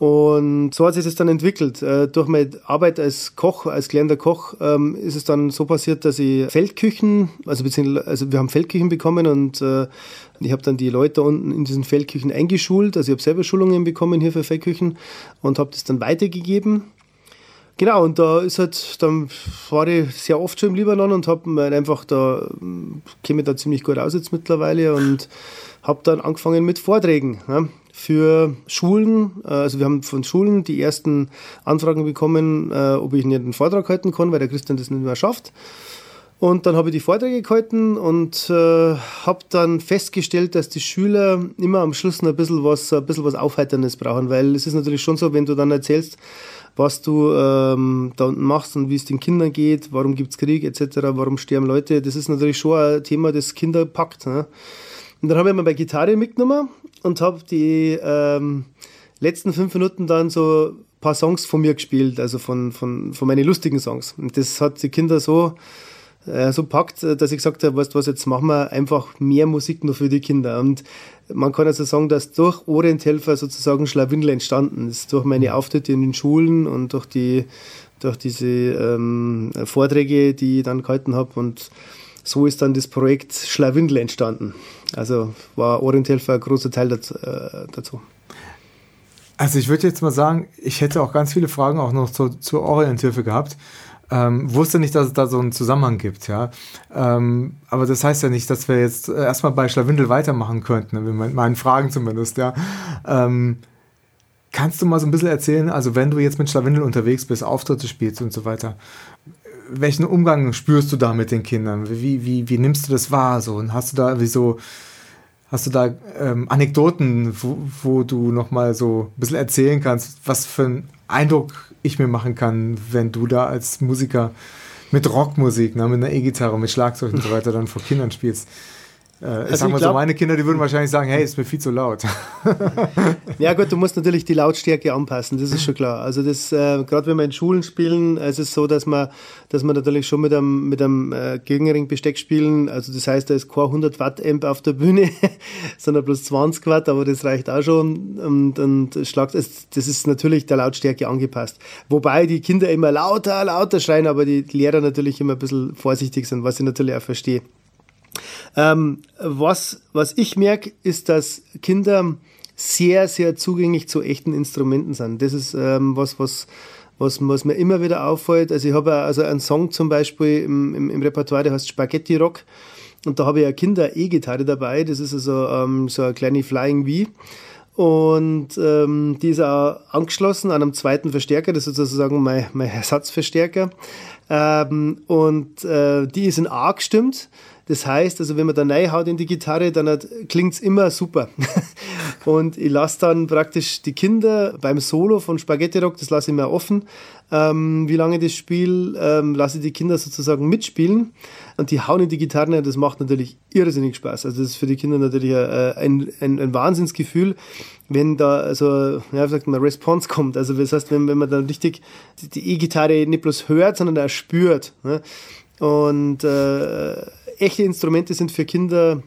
S3: Und so hat sich das dann entwickelt. Äh, durch meine Arbeit als Koch, als gelernter Koch, ähm, ist es dann so passiert, dass ich Feldküchen, also, also wir haben Feldküchen bekommen und äh, ich habe dann die Leute unten in diesen Feldküchen eingeschult. Also ich habe selber Schulungen bekommen hier für Feldküchen und habe das dann weitergegeben. Genau, und da ist halt, dann war ich sehr oft schon im Libanon und habe mir einfach da, käme da ziemlich gut aus jetzt mittlerweile und habe dann angefangen mit Vorträgen. Ja für Schulen. Also wir haben von Schulen die ersten Anfragen bekommen, äh, ob ich nicht einen Vortrag halten kann, weil der Christian das nicht mehr schafft. Und dann habe ich die Vorträge gehalten und äh, habe dann festgestellt, dass die Schüler immer am Schluss noch ein bisschen was, ein bisschen was Aufheiterndes brauchen, weil es ist natürlich schon so, wenn du dann erzählst, was du ähm, da unten machst und wie es den Kindern geht, warum gibt es Krieg etc., warum sterben Leute, das ist natürlich schon ein Thema, das Kinder packt. Ne? Und dann habe ich mir bei Gitarre mitgenommen und habe die ähm, letzten fünf Minuten dann so ein paar Songs von mir gespielt, also von, von, von meinen lustigen Songs. Und das hat die Kinder so, äh, so packt, dass ich gesagt habe, weißt du was, jetzt machen wir einfach mehr Musik nur für die Kinder. Und man kann also sagen, dass durch Orienthelfer sozusagen Schlawindel entstanden ist, durch meine Auftritte in den Schulen und durch die durch diese ähm, Vorträge, die ich dann gehalten habe und so ist dann das Projekt Schlawindel entstanden. Also war Orienthilfe ein großer Teil äh, dazu.
S1: Also ich würde jetzt mal sagen, ich hätte auch ganz viele Fragen auch noch zu, zur Orienthilfe gehabt. Ähm, wusste nicht, dass es da so einen Zusammenhang gibt, ja. Ähm, aber das heißt ja nicht, dass wir jetzt erstmal bei Schlawindel weitermachen könnten, mit meinen Fragen zumindest, ja. Ähm, kannst du mal so ein bisschen erzählen, also wenn du jetzt mit Schlawindel unterwegs bist, Auftritte spielst und so weiter, welchen Umgang spürst du da mit den Kindern? Wie, wie, wie nimmst du das wahr? So? Und hast du da wie hast du da ähm, Anekdoten, wo, wo du nochmal so ein bisschen erzählen kannst, was für einen Eindruck ich mir machen kann, wenn du da als Musiker mit Rockmusik, ne, mit einer E-Gitarre, mit Schlagzeug und so weiter dann vor Kindern spielst? Äh, also sagen wir so, meine Kinder, die würden wahrscheinlich sagen, hey, ist mir viel zu laut.
S3: ja gut, du musst natürlich die Lautstärke anpassen, das ist schon klar. Also das, äh, gerade wenn wir in Schulen spielen, es ist so, dass man, dass man natürlich schon mit einem, mit einem äh, geringeren Besteck spielen. Also das heißt, da ist kein 100 Watt Amp auf der Bühne, sondern bloß 20 Watt, aber das reicht auch schon. Und, und schlagt, das ist natürlich der Lautstärke angepasst. Wobei die Kinder immer lauter, lauter schreien, aber die Lehrer natürlich immer ein bisschen vorsichtig sind, was ich natürlich auch verstehe. Ähm, was, was ich merke, ist, dass Kinder sehr, sehr zugänglich zu echten Instrumenten sind. Das ist ähm, was, was, was, was mir immer wieder auffällt. Also ich habe also einen Song zum Beispiel im, im, im Repertoire, der heißt Spaghetti Rock. Und da habe ich eine Kinder-E-Gitarre dabei. Das ist also ähm, so eine kleine Flying V. Und ähm, die ist auch angeschlossen an einem zweiten Verstärker. Das ist sozusagen mein, mein Ersatzverstärker. Ähm, und äh, die ist in A gestimmt. Das heißt, also wenn man da reinhaut in die Gitarre, dann klingt es immer super. und ich lasse dann praktisch die Kinder beim Solo von Spaghetti Rock, das lasse ich mir offen, ähm, wie lange das Spiel, ähm, lasse ich die Kinder sozusagen mitspielen und die hauen in die Gitarre, das macht natürlich irrsinnig Spaß. Also das ist für die Kinder natürlich äh, ein, ein, ein Wahnsinnsgefühl, wenn da also, ja, wie sagt man, Response kommt. Also das heißt, wenn, wenn man dann richtig die E-Gitarre nicht bloß hört, sondern auch spürt. Ne? Und äh, echte Instrumente sind für Kinder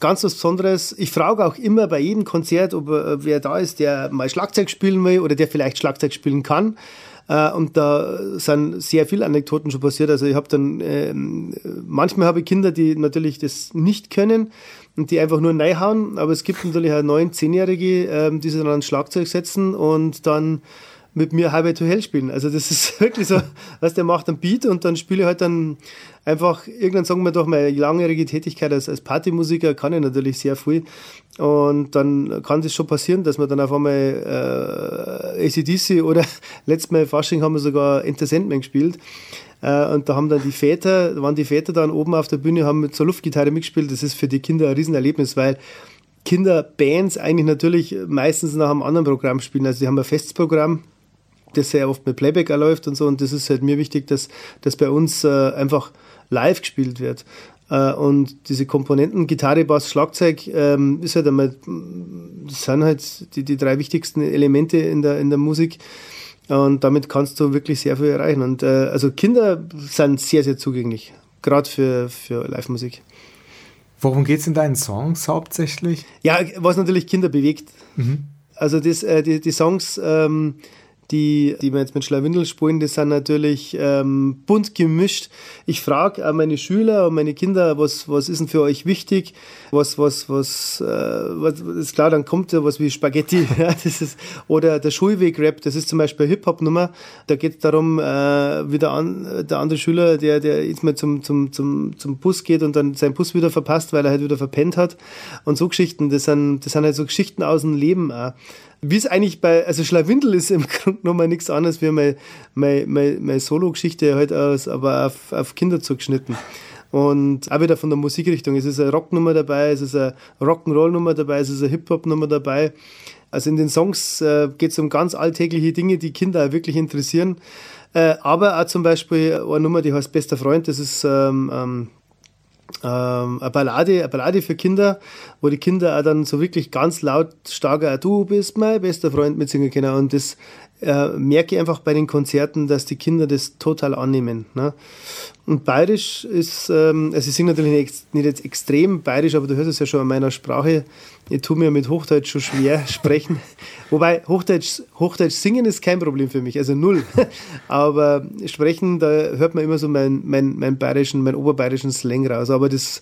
S3: ganz was Besonderes. Ich frage auch immer bei jedem Konzert, ob äh, wer da ist, der mal Schlagzeug spielen will oder der vielleicht Schlagzeug spielen kann. Äh, und da sind sehr viele Anekdoten schon passiert. Also ich habe dann, äh, manchmal habe ich Kinder, die natürlich das nicht können und die einfach nur reinhauen. Aber es gibt natürlich auch neun, zehnjährige, äh, die sich dann ans Schlagzeug setzen und dann mit mir Highway to Hell spielen. Also das ist wirklich so, was der macht einen Beat und dann spiele ich halt dann einfach irgendwann sagen wir doch meine langjährige Tätigkeit als, als Partymusiker kann ich natürlich sehr viel und dann kann das schon passieren, dass man dann auf einmal äh, ACDC oder letztes Mal Fasching haben wir sogar Enter Sandman gespielt äh, und da haben dann die Väter, waren die Väter dann oben auf der Bühne, haben mit so Luftgitarre mitgespielt. Das ist für die Kinder ein Riesenerlebnis, weil Kinderbands eigentlich natürlich meistens nach einem anderen Programm spielen. Also die haben ein festes Programm, das sehr oft mit Playback läuft und so. Und das ist halt mir wichtig, dass das bei uns äh, einfach live gespielt wird. Äh, und diese Komponenten, Gitarre, Bass, Schlagzeug, ähm, ist halt einmal, das sind halt die, die drei wichtigsten Elemente in der, in der Musik. Und damit kannst du wirklich sehr viel erreichen. Und äh, also Kinder sind sehr, sehr zugänglich, gerade für, für Live-Musik.
S1: Worum geht es in deinen Songs hauptsächlich?
S3: Ja, was natürlich Kinder bewegt. Mhm Also das, äh, die, die Songs, ähm, die, die wir jetzt mit Schlawindel spielen, das sind natürlich ähm, bunt gemischt. Ich frage auch meine Schüler und meine Kinder, was, was ist denn für euch wichtig? Was, was, was, äh, was ist klar, dann kommt ja was wie Spaghetti. ja, das ist, oder der Schulweg-Rap, das ist zum Beispiel Hip-Hop-Nummer. Da geht es darum, äh, wie der, an, der andere Schüler, der, der jetzt mal zum, zum, zum, zum Bus geht und dann seinen Bus wieder verpasst, weil er halt wieder verpennt hat. Und so Geschichten, das sind, das sind halt so Geschichten aus dem Leben auch wie es eigentlich bei, also Schlawindel ist im Grunde genommen nichts anderes wie meine, meine, meine, meine Solo-Geschichte halt aus, aber auf, auf Kinder zugeschnitten. Und auch wieder von der Musikrichtung. Es ist eine Rocknummer dabei, es ist eine Rock'n'Roll-Nummer dabei, es ist eine Hip-Hop-Nummer dabei. Also in den Songs äh, geht es um ganz alltägliche Dinge, die Kinder auch wirklich interessieren. Äh, aber auch zum Beispiel eine Nummer, die heißt Bester Freund, das ist ähm, ähm, ähm, eine, Ballade, eine Ballade für Kinder, wo die Kinder auch dann so wirklich ganz laut starker Du bist mein bester Freund mitsingen können. Und das äh, merke ich einfach bei den Konzerten, dass die Kinder das total annehmen. Ne? Und bayerisch ist, ähm, also ich singe natürlich nicht, nicht jetzt extrem bayerisch, aber du hörst es ja schon an meiner Sprache. Ich tue mir mit Hochdeutsch schon schwer sprechen. Wobei Hochdeutsch, Hochdeutsch singen ist kein Problem für mich, also null. aber sprechen, da hört man immer so meinen mein, mein bayerischen, meinen oberbayerischen Slang raus. Aber das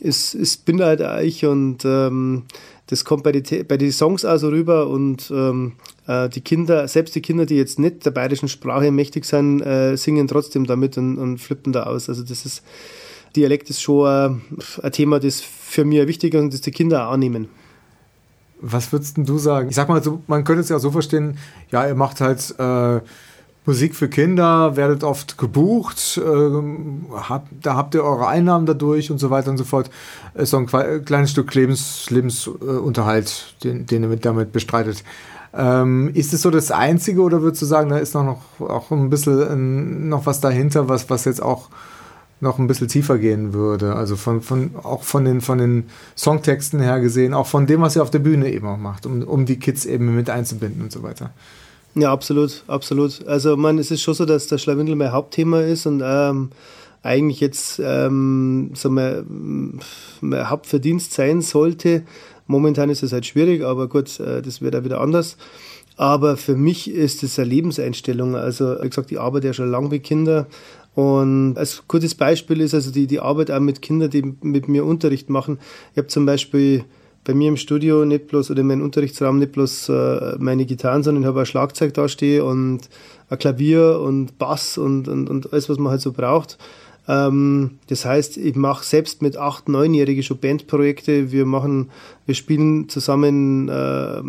S3: ist, ist bin halt ich und ähm, das kommt bei den bei die Songs auch so rüber und ähm, äh, die Kinder, selbst die Kinder, die jetzt nicht der bayerischen Sprache mächtig sind, äh, singen trotzdem damit und, und, flippen da aus. Also das ist, Dialekt ist schon ein, ein Thema, das für mich wichtig ist und das die Kinder annehmen.
S1: Was würdest du sagen? Ich sag mal, so, man könnte es ja so verstehen, ja, ihr macht halt äh, Musik für Kinder, werdet oft gebucht, äh, hab, da habt ihr eure Einnahmen dadurch und so weiter und so fort. Ist so ein kleines Stück Lebens, Lebensunterhalt, den, den ihr damit bestreitet. Ähm, ist es so das Einzige oder würdest du sagen, da ist noch, noch auch ein bisschen noch was dahinter, was, was jetzt auch noch ein bisschen tiefer gehen würde? Also von, von, auch von den, von den Songtexten her gesehen, auch von dem, was ihr auf der Bühne eben auch macht, um, um die Kids eben mit einzubinden und so weiter.
S3: Ja, absolut, absolut. Also man, es ist schon so, dass der Schlawindel mein Hauptthema ist und ähm, eigentlich jetzt ähm, so mein, mein Hauptverdienst sein sollte. Momentan ist es halt schwierig, aber gut, äh, das wird auch wieder anders. Aber für mich ist es eine Lebenseinstellung. Also, wie gesagt, ich arbeite ja schon lange mit Kindern. Und als gutes Beispiel ist also die, die Arbeit auch mit Kindern, die mit mir Unterricht machen. Ich habe zum Beispiel bei mir im Studio nicht bloß oder in meinem Unterrichtsraum nicht bloß äh, meine Gitarren, sondern ich habe ein Schlagzeug da stehen und ein Klavier und Bass und, und, und alles, was man halt so braucht. Ähm, das heißt, ich mache selbst mit acht, neunjährigen schon Bandprojekte. Wir machen, wir spielen zusammen äh,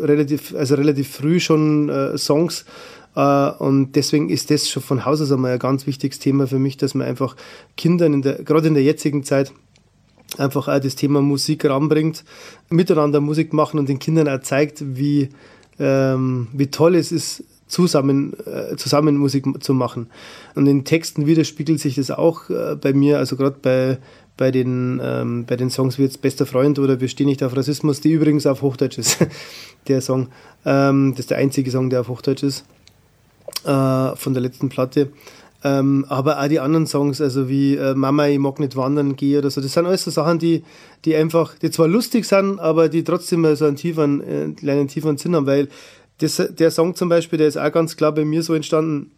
S3: relativ, also relativ früh schon äh, Songs. Uh, und deswegen ist das schon von Haus aus einmal ein ganz wichtiges Thema für mich, dass man einfach Kindern in der, gerade in der jetzigen Zeit, einfach auch das Thema Musik ranbringt, miteinander Musik machen und den Kindern auch zeigt, wie, ähm, wie toll es ist, zusammen, äh, zusammen Musik zu machen. Und in Texten widerspiegelt sich das auch äh, bei mir, also gerade bei, bei, den, ähm, bei den Songs wie jetzt Bester Freund oder Wir stehen nicht auf Rassismus, die übrigens auf Hochdeutsch ist, der Song. Ähm, das ist der einzige Song, der auf Hochdeutsch ist, äh, von der letzten Platte. Ähm, aber auch die anderen Songs, also wie äh, Mama, ich mag nicht wandern gehe oder so, das sind alles so Sachen, die, die einfach, die zwar lustig sind, aber die trotzdem so einen tieferen, äh, kleinen tieferen Sinn haben, weil das, der Song zum Beispiel, der ist auch ganz klar bei mir so entstanden.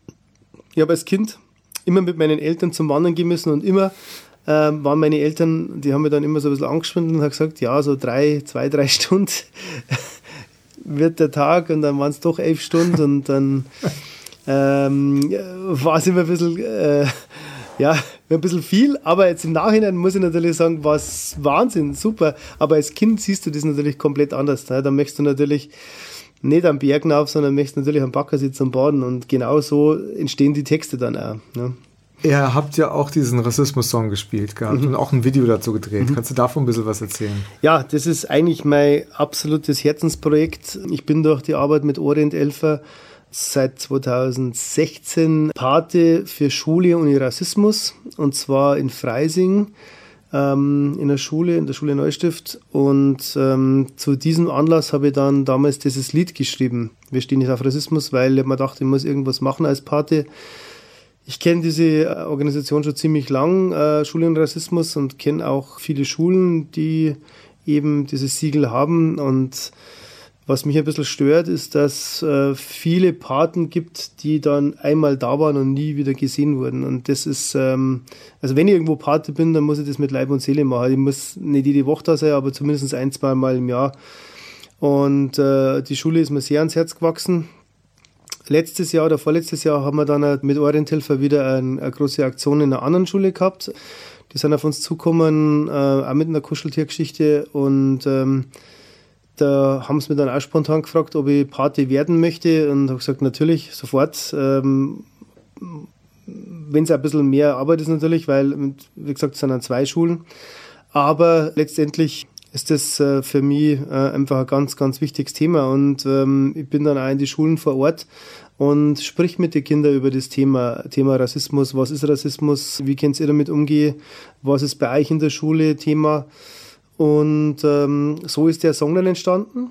S3: Ich habe als Kind immer mit meinen Eltern zum Wandern gehen müssen und immer ähm, waren meine Eltern, die haben mir dann immer so ein bisschen angeschwindelt und haben gesagt, ja, so drei, zwei, drei Stunden wird der Tag und dann waren es doch elf Stunden und dann ähm, war es immer ein bisschen, äh, ja, ein bisschen viel, aber jetzt im Nachhinein muss ich natürlich sagen, war es Wahnsinn, super, aber als Kind siehst du das natürlich komplett anders. Ne? Da möchtest du natürlich nicht am Berg auf, sondern möchtest natürlich am Backersitz am Boden und genau so entstehen die Texte dann auch. Ne?
S1: Ihr habt ja auch diesen Rassismus-Song gespielt gehabt mhm. und auch ein Video dazu gedreht. Mhm. Kannst du davon ein bisschen was erzählen?
S3: Ja, das ist eigentlich mein absolutes Herzensprojekt. Ich bin durch die Arbeit mit Orient Elfer seit 2016 Pate für Schule und Rassismus und zwar in Freising ähm, in der Schule, in der Schule Neustift. Und ähm, zu diesem Anlass habe ich dann damals dieses Lied geschrieben. Wir stehen nicht auf Rassismus, weil mir dachte, ich muss irgendwas machen als Pate. Ich kenne diese äh, Organisation schon ziemlich lang, äh, Schule und Rassismus, und kenne auch viele Schulen, die eben dieses Siegel haben. Und Was mich ein bisschen stört, ist, dass äh, viele Paten gibt, die dann einmal da waren und nie wieder gesehen wurden. Und das ist, ähm, also wenn ich irgendwo Pate bin, dann muss ich das mit Leib und Seele machen. Ich muss nicht jede Woche da sein, aber zumindest ein, zwei Mal im Jahr. Und äh, die Schule ist mir sehr ans Herz gewachsen. Letztes Jahr oder vorletztes Jahr haben wir dann mit Orienthilfe wieder eine, eine, große Aktion in einer anderen Schule gehabt. Die sind auf uns zugekommen, äh, auch mit einer Kuscheltiergeschichte und ähm, da haben sie mich dann auch spontan gefragt, ob ich Party werden möchte und habe gesagt, natürlich, sofort. Ähm, Wenn es ein bisschen mehr Arbeit ist natürlich, weil, wie gesagt, es sind dann zwei Schulen. Aber letztendlich ist das äh, für mich äh, einfach ein ganz, ganz wichtiges Thema. Und ähm, ich bin dann auch in die Schulen vor Ort und sprich mit den Kindern über das Thema, Thema Rassismus. Was ist Rassismus? Wie könnt ihr damit umgehen? Was ist bei euch in der Schule Thema? Und ähm, so ist der Song dann entstanden.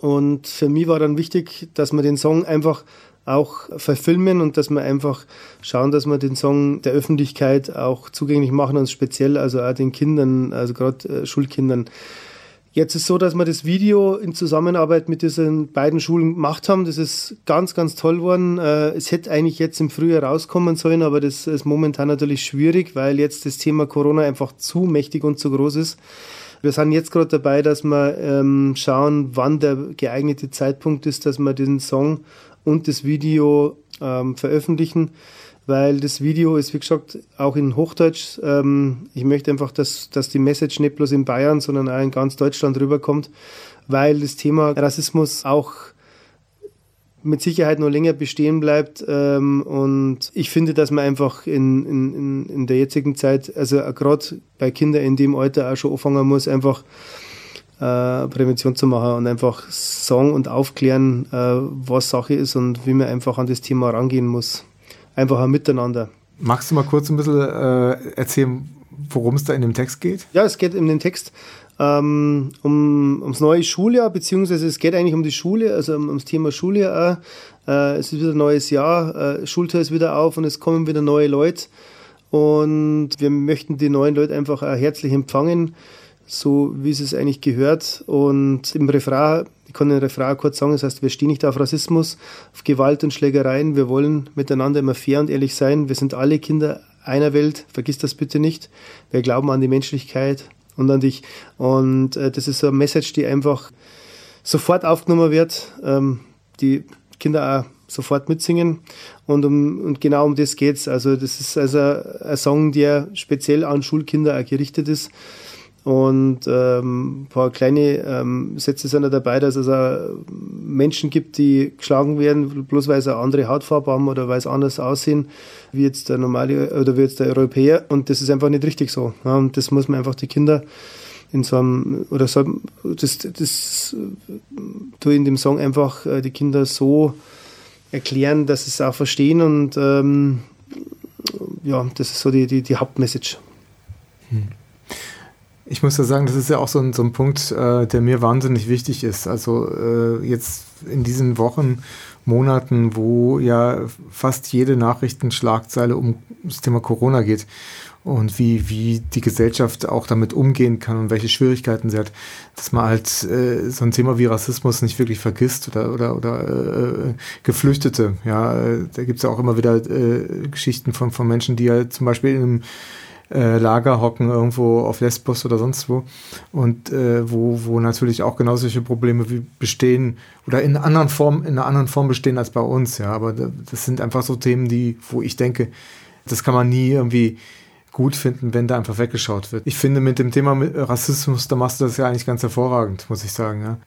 S3: Und für mich war dann wichtig, dass wir den Song einfach auch verfilmen und dass wir einfach schauen, dass wir den Song der Öffentlichkeit auch zugänglich machen und speziell also auch den Kindern, also gerade äh, Schulkindern. Jetzt ist so, dass wir das Video in Zusammenarbeit mit diesen beiden Schulen gemacht haben. Das ist ganz, ganz toll geworden. Äh, es hätte eigentlich jetzt im Frühjahr rauskommen sollen, aber das ist momentan natürlich schwierig, weil jetzt das Thema Corona einfach zu mächtig und zu groß ist. Wir sind jetzt gerade dabei, dass wir ähm, schauen, wann der geeignete Zeitpunkt ist, dass wir den Song und das Video ähm, veröffentlichen weil das Video ist, wie gesagt, auch in Hochdeutsch. Ähm, ich möchte einfach, dass, dass die Message nicht bloß in Bayern, sondern auch in ganz Deutschland rüberkommt, weil das Thema Rassismus auch mit Sicherheit noch länger bestehen bleibt. Ähm, und ich finde, dass man einfach in, in, in der jetzigen Zeit, also gerade bei Kindern in dem Alter auch schon anfangen muss, einfach äh, Prävention zu machen und einfach sagen und aufklären, äh, was Sache ist und wie man einfach an das Thema rangehen muss einfach ein Miteinander.
S1: Magst du mal kurz ein bisschen äh, erzählen, worum es da in dem Text geht?
S3: Ja, es geht in dem Text ähm, um, ums neue Schuljahr, beziehungsweise es geht eigentlich um die Schule, also um, ums Thema Schuljahr auch. Äh, es ist wieder ein neues Jahr, äh, Schultür ist wieder auf und es kommen wieder neue Leute. Und wir möchten die neuen Leute einfach herzlich empfangen, so wie es es eigentlich gehört. Und im Refrain kann den Refrain kurz sagen, das heißt, wir stehen nicht auf Rassismus, auf Gewalt und Schlägereien, wir wollen miteinander immer fair und ehrlich sein, wir sind alle Kinder einer Welt, vergiss das bitte nicht, wir glauben an die Menschlichkeit und an dich. Und äh, das ist so eine Message, die einfach sofort aufgenommen wird, ähm, die Kinder auch sofort mitsingen. Und, um, und genau um das geht's. Also das ist also ein Song, der speziell an Schulkinder gerichtet ist und ähm, ein paar kleine ähm, Sätze sind da dabei, dass es auch Menschen gibt, die geschlagen werden, bloß weil sie eine andere Hautfarbe haben oder weil sie anders aussehen, wie jetzt der normale oder wie jetzt der Europäer. Und das ist einfach nicht richtig so. Ja, und das muss man einfach die Kinder in so einem, oder so, das, das tue in dem Song einfach äh, die Kinder so erklären, dass sie es auch verstehen und ähm, ja, das ist so die, die, die Hauptmessage. Hm.
S1: Ich muss ja sagen, das ist ja auch so ein, so ein Punkt, äh, der mir wahnsinnig wichtig ist. Also äh, jetzt in diesen Wochen, Monaten, wo ja fast jede Nachrichtenschlagzeile um das Thema Corona geht und wie, wie die Gesellschaft auch damit umgehen kann und welche Schwierigkeiten sie hat, dass man halt äh, so ein Thema wie Rassismus nicht wirklich vergisst oder, oder, oder äh, Geflüchtete. Ja, äh, da gibt es ja auch immer wieder äh, Geschichten von, von Menschen, die halt zum Beispiel in einem äh, Lager hocken irgendwo auf Lesbos oder sonst wo und äh, wo, wo natürlich auch genau solche Probleme wie bestehen oder in anderen Form, in einer anderen Form bestehen als bei uns, ja. Aber das sind einfach so Themen, die, wo ich denke, das kann man nie irgendwie gut finden, wenn da einfach weggeschaut wird. Ich finde, mit dem Thema Rassismus, da machst du das ja eigentlich ganz hervorragend, muss ich sagen, ja.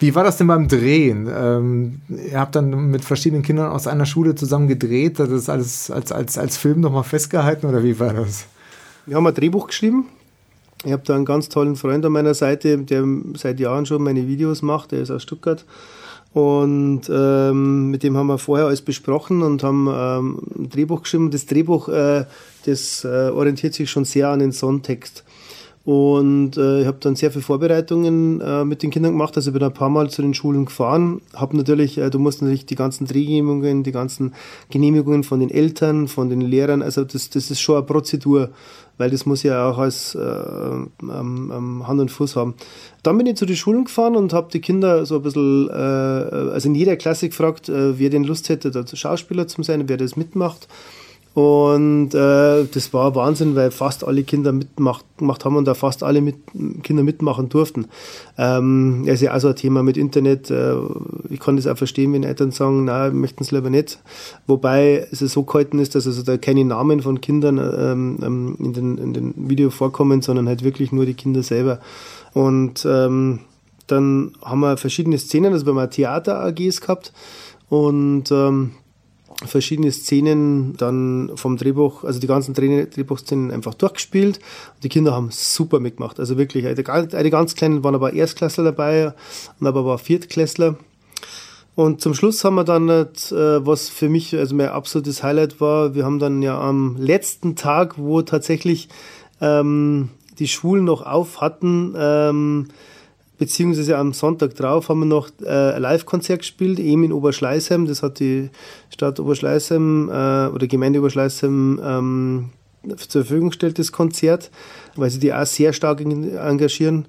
S1: Wie war das denn beim Drehen? Ähm, ihr habt dann mit verschiedenen Kindern aus einer Schule zusammen gedreht, das alles als, als, als Film nochmal festgehalten oder wie war das?
S3: Wir haben ein Drehbuch geschrieben. Ich habe da einen ganz tollen Freund an meiner Seite, der seit Jahren schon meine Videos macht. Der ist aus Stuttgart. Und ähm, mit dem haben wir vorher alles besprochen und haben ähm, ein Drehbuch geschrieben. Das Drehbuch, äh, das äh, orientiert sich schon sehr an den Songtext. Und äh, ich habe dann sehr viele Vorbereitungen äh, mit den Kindern gemacht. Also ich bin ein paar Mal zu den Schulen gefahren. Habe natürlich, äh, du musst natürlich die ganzen Drehgenehmigungen, die ganzen Genehmigungen von den Eltern, von den Lehrern, also das, das ist schon eine Prozedur, weil das muss ja auch als äh, ähm, ähm, Hand und Fuß haben. Dann bin ich zu den Schulen gefahren und habe die Kinder so ein bisschen, äh, also in jeder Klasse gefragt, äh, wer denn Lust hätte, da Schauspieler zu sein, wer das mitmacht. Und äh, das war Wahnsinn, weil fast alle Kinder mitgemacht haben und da fast alle mit, Kinder mitmachen durften. Ähm, das ist ja auch so ein Thema mit Internet. Äh, ich kann das auch verstehen, wenn Eltern sagen, nein, möchten es lieber nicht. Wobei es so gehalten ist, dass also da keine Namen von Kindern ähm, ähm, in, den, in den Video vorkommen, sondern halt wirklich nur die Kinder selber. Und ähm, dann haben wir verschiedene Szenen, also wir haben Theater-AGs gehabt und ähm, verschiedene Szenen dann vom Drehbuch, also die ganzen Drehbuchszenen einfach durchgespielt. Und die Kinder haben super mitgemacht. Also wirklich, eine, ganz kleinen waren aber Erstklässler dabei und aber war Viertklässler. Und zum Schluss haben wir dann, äh, was für mich also mein absolutes Highlight war, wir haben dann ja am letzten Tag, wo tatsächlich ähm, die Schulen noch auf hatten, ähm, beziehungsweise am Sonntag drauf haben wir noch äh, ein Live-Konzert gespielt, eben in Oberschleißheim. Das hat die Stadt Oberschleißheim äh, oder Gemeinde Oberschleißheim ähm, zur Verfügung gestellt, das Konzert, weil sie die auch sehr stark engagieren.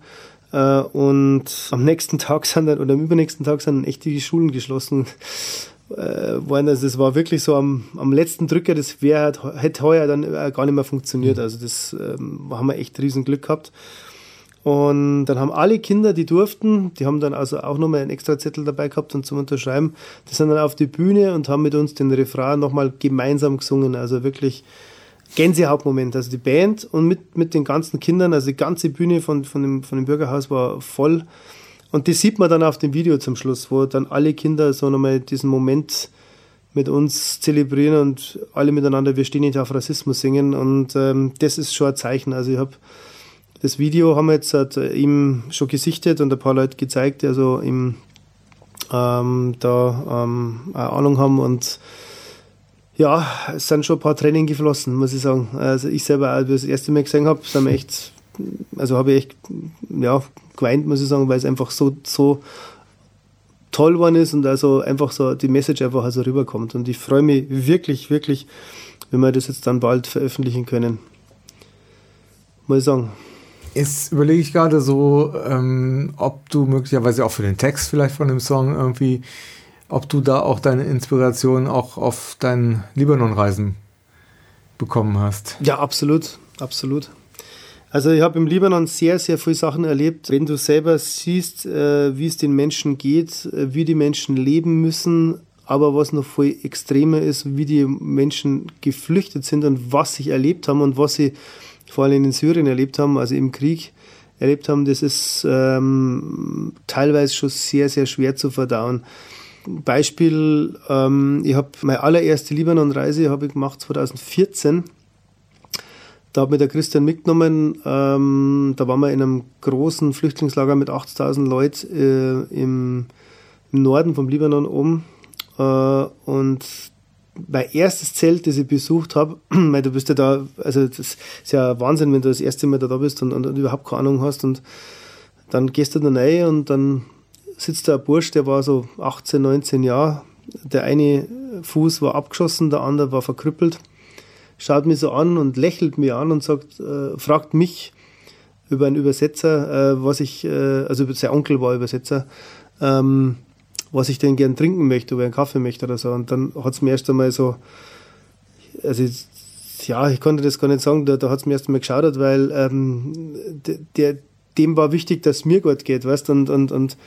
S3: Äh, und am nächsten Tag sind dann, oder am übernächsten Tag sind dann echt die Schulen geschlossen äh, worden. Also das war wirklich so am, am letzten Drücker, das wär, hätte heuer dann gar nicht mehr funktioniert. Also das ähm, haben wir echt riesen Glück gehabt. Und dann haben alle Kinder, die durften, die haben dann also auch nochmal einen extra Zettel dabei gehabt und zum Unterschreiben, die sind dann auf die Bühne und haben mit uns den Refrain nochmal gemeinsam gesungen. Also wirklich Gänsehautmoment. Also die Band und mit, mit den ganzen Kindern, also die ganze Bühne von, von, dem, von dem Bürgerhaus war voll. Und das sieht man dann auf dem Video zum Schluss, wo dann alle Kinder so nochmal diesen Moment mit uns zelebrieren und alle miteinander, wir stehen nicht auf Rassismus singen. Und ähm, das ist schon ein Zeichen. Also ich habe das Video haben wir jetzt halt, ihm schon gesichtet und ein paar Leute gezeigt, die also ihm ähm, da ähm, eine Ahnung haben und ja, es sind schon ein paar Tränen geflossen, muss ich sagen. Also ich selber, als ich das erste Mal gesehen habe, sind wir echt, also habe ich echt, ja, geweint, muss ich sagen, weil es einfach so, so toll geworden ist und also einfach so die Message einfach also rüberkommt. Und ich freue mich wirklich, wirklich, wenn wir das jetzt dann bald veröffentlichen können. Muss ich sagen.
S1: Jetzt überlege ich gerade so, ähm, ob du möglicherweise auch für den Text vielleicht von dem Song irgendwie, ob du da auch deine Inspiration auch auf deinen Libanon-Reisen bekommen hast.
S3: Ja, absolut, absolut. Also ich habe im Libanon sehr, sehr viele Sachen erlebt. Wenn du selber siehst, äh, wie es den Menschen geht, äh, wie die Menschen leben müssen, aber was noch viel extremer ist, wie die Menschen geflüchtet sind und was sie erlebt haben und was sie vor allem in Syrien erlebt haben, also im Krieg erlebt haben, das ist ähm, teilweise schon sehr, sehr schwer zu verdauen. Beispiel, ähm, ich habe meine allererste Libanon-Reise gemacht 2014. Da hat mir der Christian mitgenommen. Ähm, da waren wir in einem großen Flüchtlingslager mit 80.000 Leuten äh, im, im, Norden vom Libanon oben. Äh, und mein erstes Zelt, das ich besucht habe, weil du bist ja da, also das ist ja Wahnsinn, wenn du das erste Mal da, da bist und, und, und überhaupt keine Ahnung hast und dann gehst du da rein und dann sitzt da ein Bursch, der war so 18, 19 Jahre, der eine Fuß war abgeschossen, der andere war verkrüppelt, schaut mich so an und lächelt mir an und sagt, äh, fragt mich über einen Übersetzer, äh, was ich, äh, also sein Onkel war Übersetzer, ähm, was ich denn gern trinken möchte, ob ich einen Kaffee möchte oder so. Und dann hat es mir erst einmal so, also ja, ich konnte das gar nicht sagen, da, da hat es mir erst einmal geschaudert, weil ähm, der, dem war wichtig, dass es mir gut geht, weißt und, und, und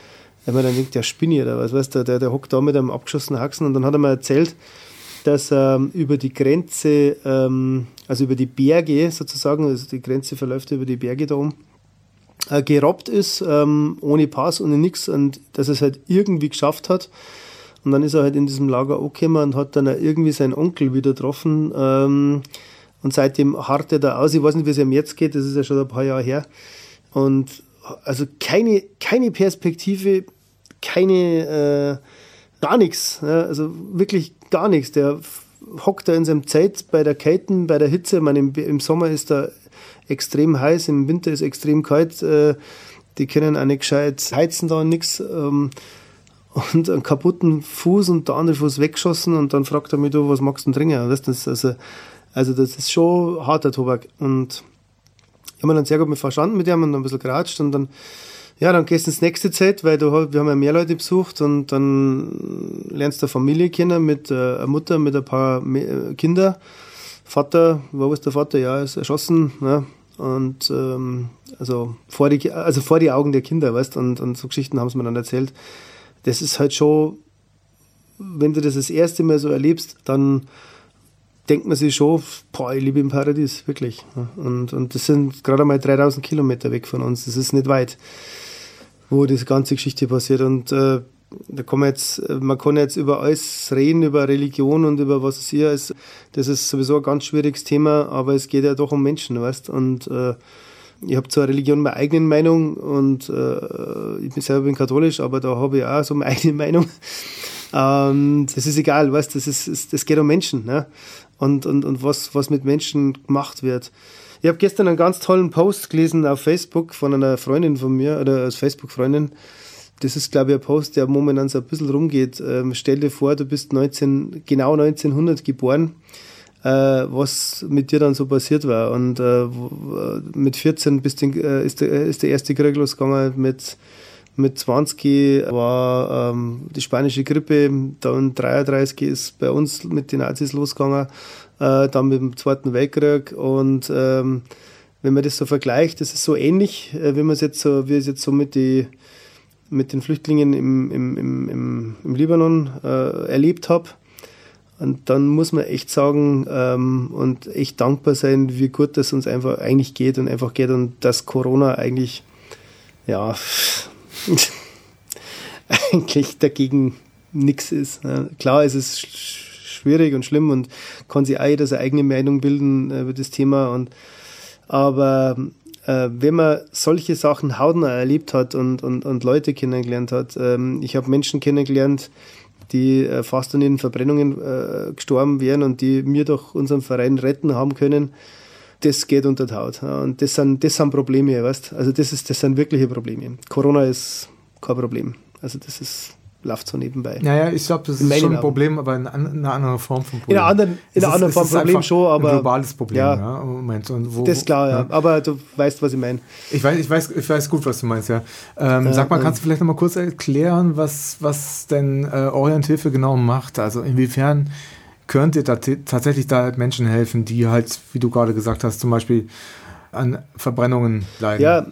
S3: wenn man dann denkt, der spinne oder was, weißt du, der, der hockt da mit einem abgeschossenen Haxen und dann hat er mir erzählt, dass ähm, über die Grenze, ähm, also über die Berge sozusagen, also die Grenze verläuft über die Berge da oben, äh, gerobbt ist, ähm, ohne Pass, ohne nichts und dass er es halt irgendwie geschafft hat. Und dann ist er halt in diesem Lager angekommen und hat dann irgendwie seinen Onkel wieder getroffen. Ähm, und seitdem hart er da aus. Ich weiß nicht, wie es ihm jetzt geht, das ist ja schon ein paar Jahre her. Und also keine, keine Perspektive, keine, äh, gar nichts. Ja, also wirklich gar nichts. Der hockt da in seinem Zelt bei der Kälte, bei der Hitze. Ich meine, im, im Sommer ist da extrem heiß, im Winter ist extrem kalt. Äh, die können auch nicht gescheit heizen da und nichts. Ähm, und einen kaputten Fuß und der andere Fuß weggeschossen und dann fragt er mich, du, was magst du denn trinken? Weißt, das, also, also das ist schon harter Tobak. Und ich habe dann sehr gut mit verstanden mit ihm und ein bisschen geratscht und dann, ja, dann gehst du ins nächste Zeit, weil du, wir haben ja mehr Leute besucht und dann lernst du eine Familie kennen mit äh, einer Mutter, mit ein paar Kindern. Vater, wo ist der Vater? Ja, ist erschossen. Ja. Und ähm, also, vor die, also vor die Augen der Kinder, weißt und, und so Geschichten haben sie mir dann erzählt das ist halt schon, wenn du das das erste Mal so erlebst, dann denkt man sich schon, boah, ich liebe im Paradies, wirklich. Und, und das sind gerade mal 3000 Kilometer weg von uns, das ist nicht weit, wo diese ganze Geschichte passiert. Und äh, da kann man jetzt, man kann jetzt über alles reden, über Religion und über was es hier ist. Das ist sowieso ein ganz schwieriges Thema, aber es geht ja doch um Menschen, weißt Und äh, ich habe zwar Religion meine eigene Meinung und äh, ich bin selber bin katholisch, aber da habe ich auch so meine eigene Meinung. Ähm, das ist egal, weißt das ist, das geht um Menschen, ne? Und, und, und was, was mit Menschen gemacht wird. Ich habe gestern einen ganz tollen Post gelesen auf Facebook von einer Freundin von mir, oder als Facebook-Freundin. Das ist, glaube ich, ein Post, der momentan so ein bisschen rumgeht. Ähm, stell dir vor, du bist 19, genau 1900 geboren äh, was mit dir dann so passiert war. Und äh, mit 14 bist den, äh, ist, der, ist der erste Krieg losgegangen, mit, mit 20 war ähm, die spanische Grippe, dann 33 ist bei uns mit den Nazis losgegangen, äh, dann mit dem Zweiten Weltkrieg und ähm, wenn man das so vergleicht, das ist so ähnlich, äh, wie man es jetzt so, wie es jetzt so mit die mit den Flüchtlingen im, im, im, im Libanon äh, erlebt habe. Und dann muss man echt sagen ähm, und echt dankbar sein, wie gut das uns einfach eigentlich geht und einfach geht und dass Corona eigentlich, ja, eigentlich dagegen nichts ist. Ne? Klar, es ist schwierig und schlimm und kann sich auch jeder seine eigene Meinung bilden äh, über das Thema. Und, aber äh, wenn man solche Sachen hautnah erlebt hat und, und, und Leute kennengelernt hat, ähm, ich habe Menschen kennengelernt, die äh, fast an ihren Verbrennungen äh, gestorben wären und die mir durch unseren Verein retten haben können, das geht unter die Haut. Und das sind, das sind Probleme, weißt Also das, ist, das sind wirkliche Probleme. Corona ist kein Problem. Also das ist läuft so nebenbei.
S1: Naja, ich glaube, das ist schon ein. Problem, aber in, einer anderen Form von
S3: Problem. In einer anderen, in einer anderen Form Problem schon, aber.
S1: Ein globales Problem,
S3: ja,
S1: ja Moment. Und
S3: wo, das ist klar, ja. Aber du weißt, was ich meine.
S1: Ich weiß, ich, weiß, ich weiß gut, was du meinst, ja. Ähm, ja sag mal, kannst du vielleicht noch mal kurz erklären, was, was denn äh, Orienthilfe genau macht? Also inwiefern könnt ihr da tatsächlich da Menschen helfen, die halt, wie du gerade gesagt hast, zum Beispiel an Verbrennungen leiden?
S3: Ja,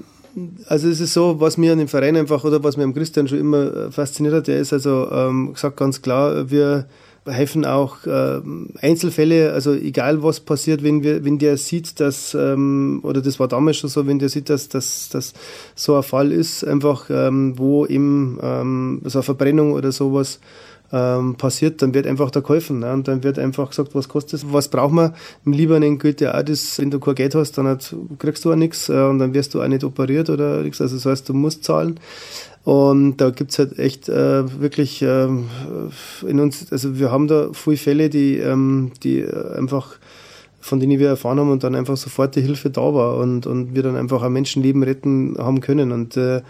S3: also es ist so, was mir an dem Verein einfach oder was mir am Christian schon immer äh, fasziniert hat, der ist also ähm, gesagt ganz klar, wir helfen auch äh, Einzelfälle, also egal was passiert, wenn wir, wenn der sieht, dass ähm, oder das war damals schon so, wenn der sieht, dass, dass, dass so ein Fall ist, einfach ähm, wo eben ähm, so eine Verbrennung oder sowas ähm, passiert, dann wird einfach da geholfen. Ne? Und dann wird einfach gesagt, was kostet es, was braucht man. Im Libanon gilt ja auch das, wenn du kein Geld hast, dann hat, kriegst du auch nichts äh, und dann wirst du auch nicht operiert oder nichts. Also das heißt, du musst zahlen. Und da gibt's halt echt äh, wirklich äh, in uns, also wir haben da viele Fälle, die, ähm, die einfach von denen wir erfahren haben und dann einfach sofort die Hilfe da war und, und wir dann einfach ein Menschenleben retten haben können. Und äh,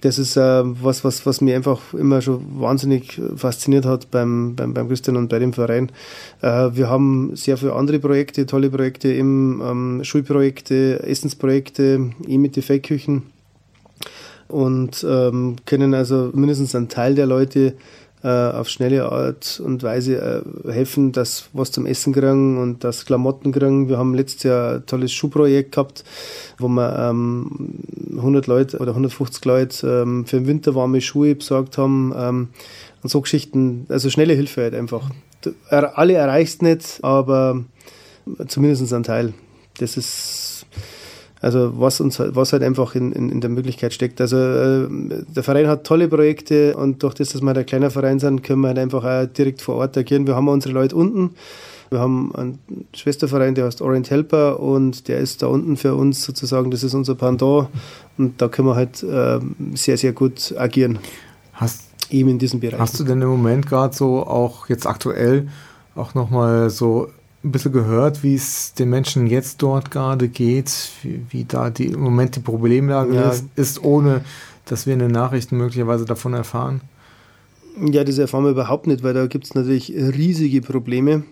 S3: das ist äh, was, was, was mich einfach immer schon wahnsinnig fasziniert hat beim, beim, beim Christian und bei dem Verein. Äh, wir haben sehr viele andere Projekte, tolle Projekte, eben ähm, Schulprojekte, Essensprojekte, eh mit den Fake-Küchen und ähm, können also mindestens einen Teil der Leute äh, auf schnelle Art und Weise äh, helfen, dass was zum Essen kriegen und das Klamotten kriegen. Wir haben letztes Jahr ein tolles Schuhprojekt gehabt, wo wir ähm, 100 Leute oder 150 Leute ähm, für den Winter warme Schuhe besorgt haben ähm, und so Geschichten. Also schnelle Hilfe halt einfach. Alle erreichst nicht, aber zumindest ein Teil. Das ist also was uns was halt einfach in, in, in der Möglichkeit steckt. Also äh, der Verein hat tolle Projekte und durch das, dass wir ein kleiner Verein sind, können wir halt einfach auch direkt vor Ort agieren. Wir haben unsere Leute unten. Wir haben einen Schwesterverein, der heißt Orient Helper und der ist da unten für uns sozusagen, das ist unser Pendant und da können wir halt äh, sehr, sehr gut agieren.
S1: Hast,
S3: eben in diesem Bereich.
S1: Hast du denn im Moment gerade so auch jetzt aktuell auch nochmal so ein bisschen gehört, wie es den Menschen jetzt dort gerade geht, wie, wie da die, im Moment die Problemlage ja. ist, ist, ohne dass wir in den Nachrichten möglicherweise davon erfahren?
S3: Ja, das erfahren wir überhaupt nicht, weil da gibt es natürlich riesige Probleme.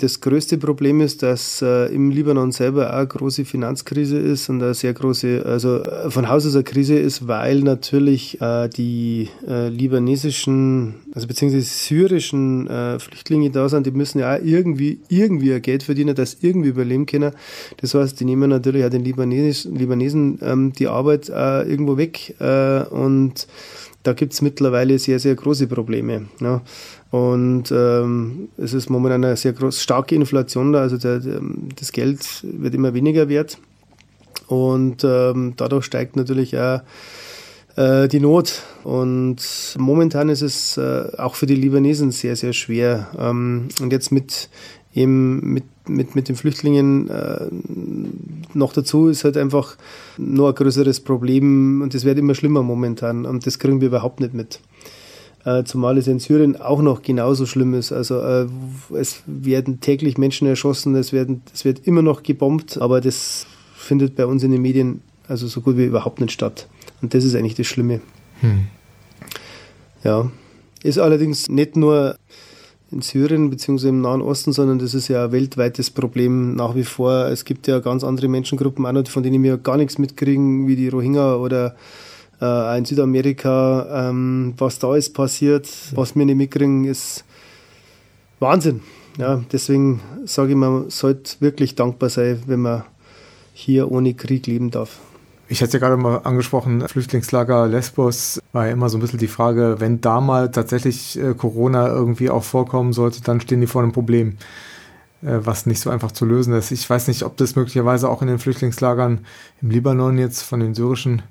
S3: Das größte Problem ist, dass äh, im Libanon selber auch eine große Finanzkrise ist und eine sehr große, also äh, von Haus aus eine Krise ist, weil natürlich äh, die äh, libanesischen, also beziehungsweise syrischen äh, Flüchtlinge da sind, die müssen ja auch irgendwie, irgendwie ein Geld verdienen, das irgendwie überleben können. Das heißt, die nehmen natürlich auch den Libanesen, Libanesen ähm, die Arbeit äh, irgendwo weg und da gibt es mittlerweile sehr, sehr große Probleme. Ja. Und ähm, es ist momentan eine sehr groß, starke Inflation da, also der, der, das Geld wird immer weniger wert. Und ähm, dadurch steigt natürlich auch äh, die Not. Und momentan ist es äh, auch für die Libanesen sehr, sehr schwer. Ähm, und jetzt mit eben mit, mit, mit den Flüchtlingen äh, noch dazu ist halt einfach nur ein größeres Problem und das wird immer schlimmer momentan und das kriegen wir überhaupt nicht mit. Äh, zumal es in Syrien auch noch genauso schlimm ist. Also äh, es werden täglich Menschen erschossen, es, werden, es wird immer noch gebombt, aber das findet bei uns in den Medien also so gut wie überhaupt nicht statt. Und das ist eigentlich das Schlimme. Hm. Ja, ist allerdings nicht nur in Syrien bzw. im Nahen Osten, sondern das ist ja ein weltweites Problem nach wie vor. Es gibt ja ganz andere Menschengruppen, auch noch, von denen wir gar nichts mitkriegen, wie die Rohingya oder äh, in Südamerika, ähm, was da ist passiert, was wir nicht mitkriegen, ist Wahnsinn. Ja, deswegen sage ich, man sollte wirklich dankbar sein, wenn man hier ohne Krieg leben darf.
S1: Ich hatte ja gerade mal angesprochen, Flüchtlingslager Lesbos war ja immer so ein bisschen die Frage, wenn da mal tatsächlich äh, Corona irgendwie auch vorkommen sollte, dann stehen die vor einem Problem, äh, was nicht so einfach zu lösen ist. Ich weiß nicht, ob das möglicherweise auch in den Flüchtlingslagern im Libanon jetzt von den syrischen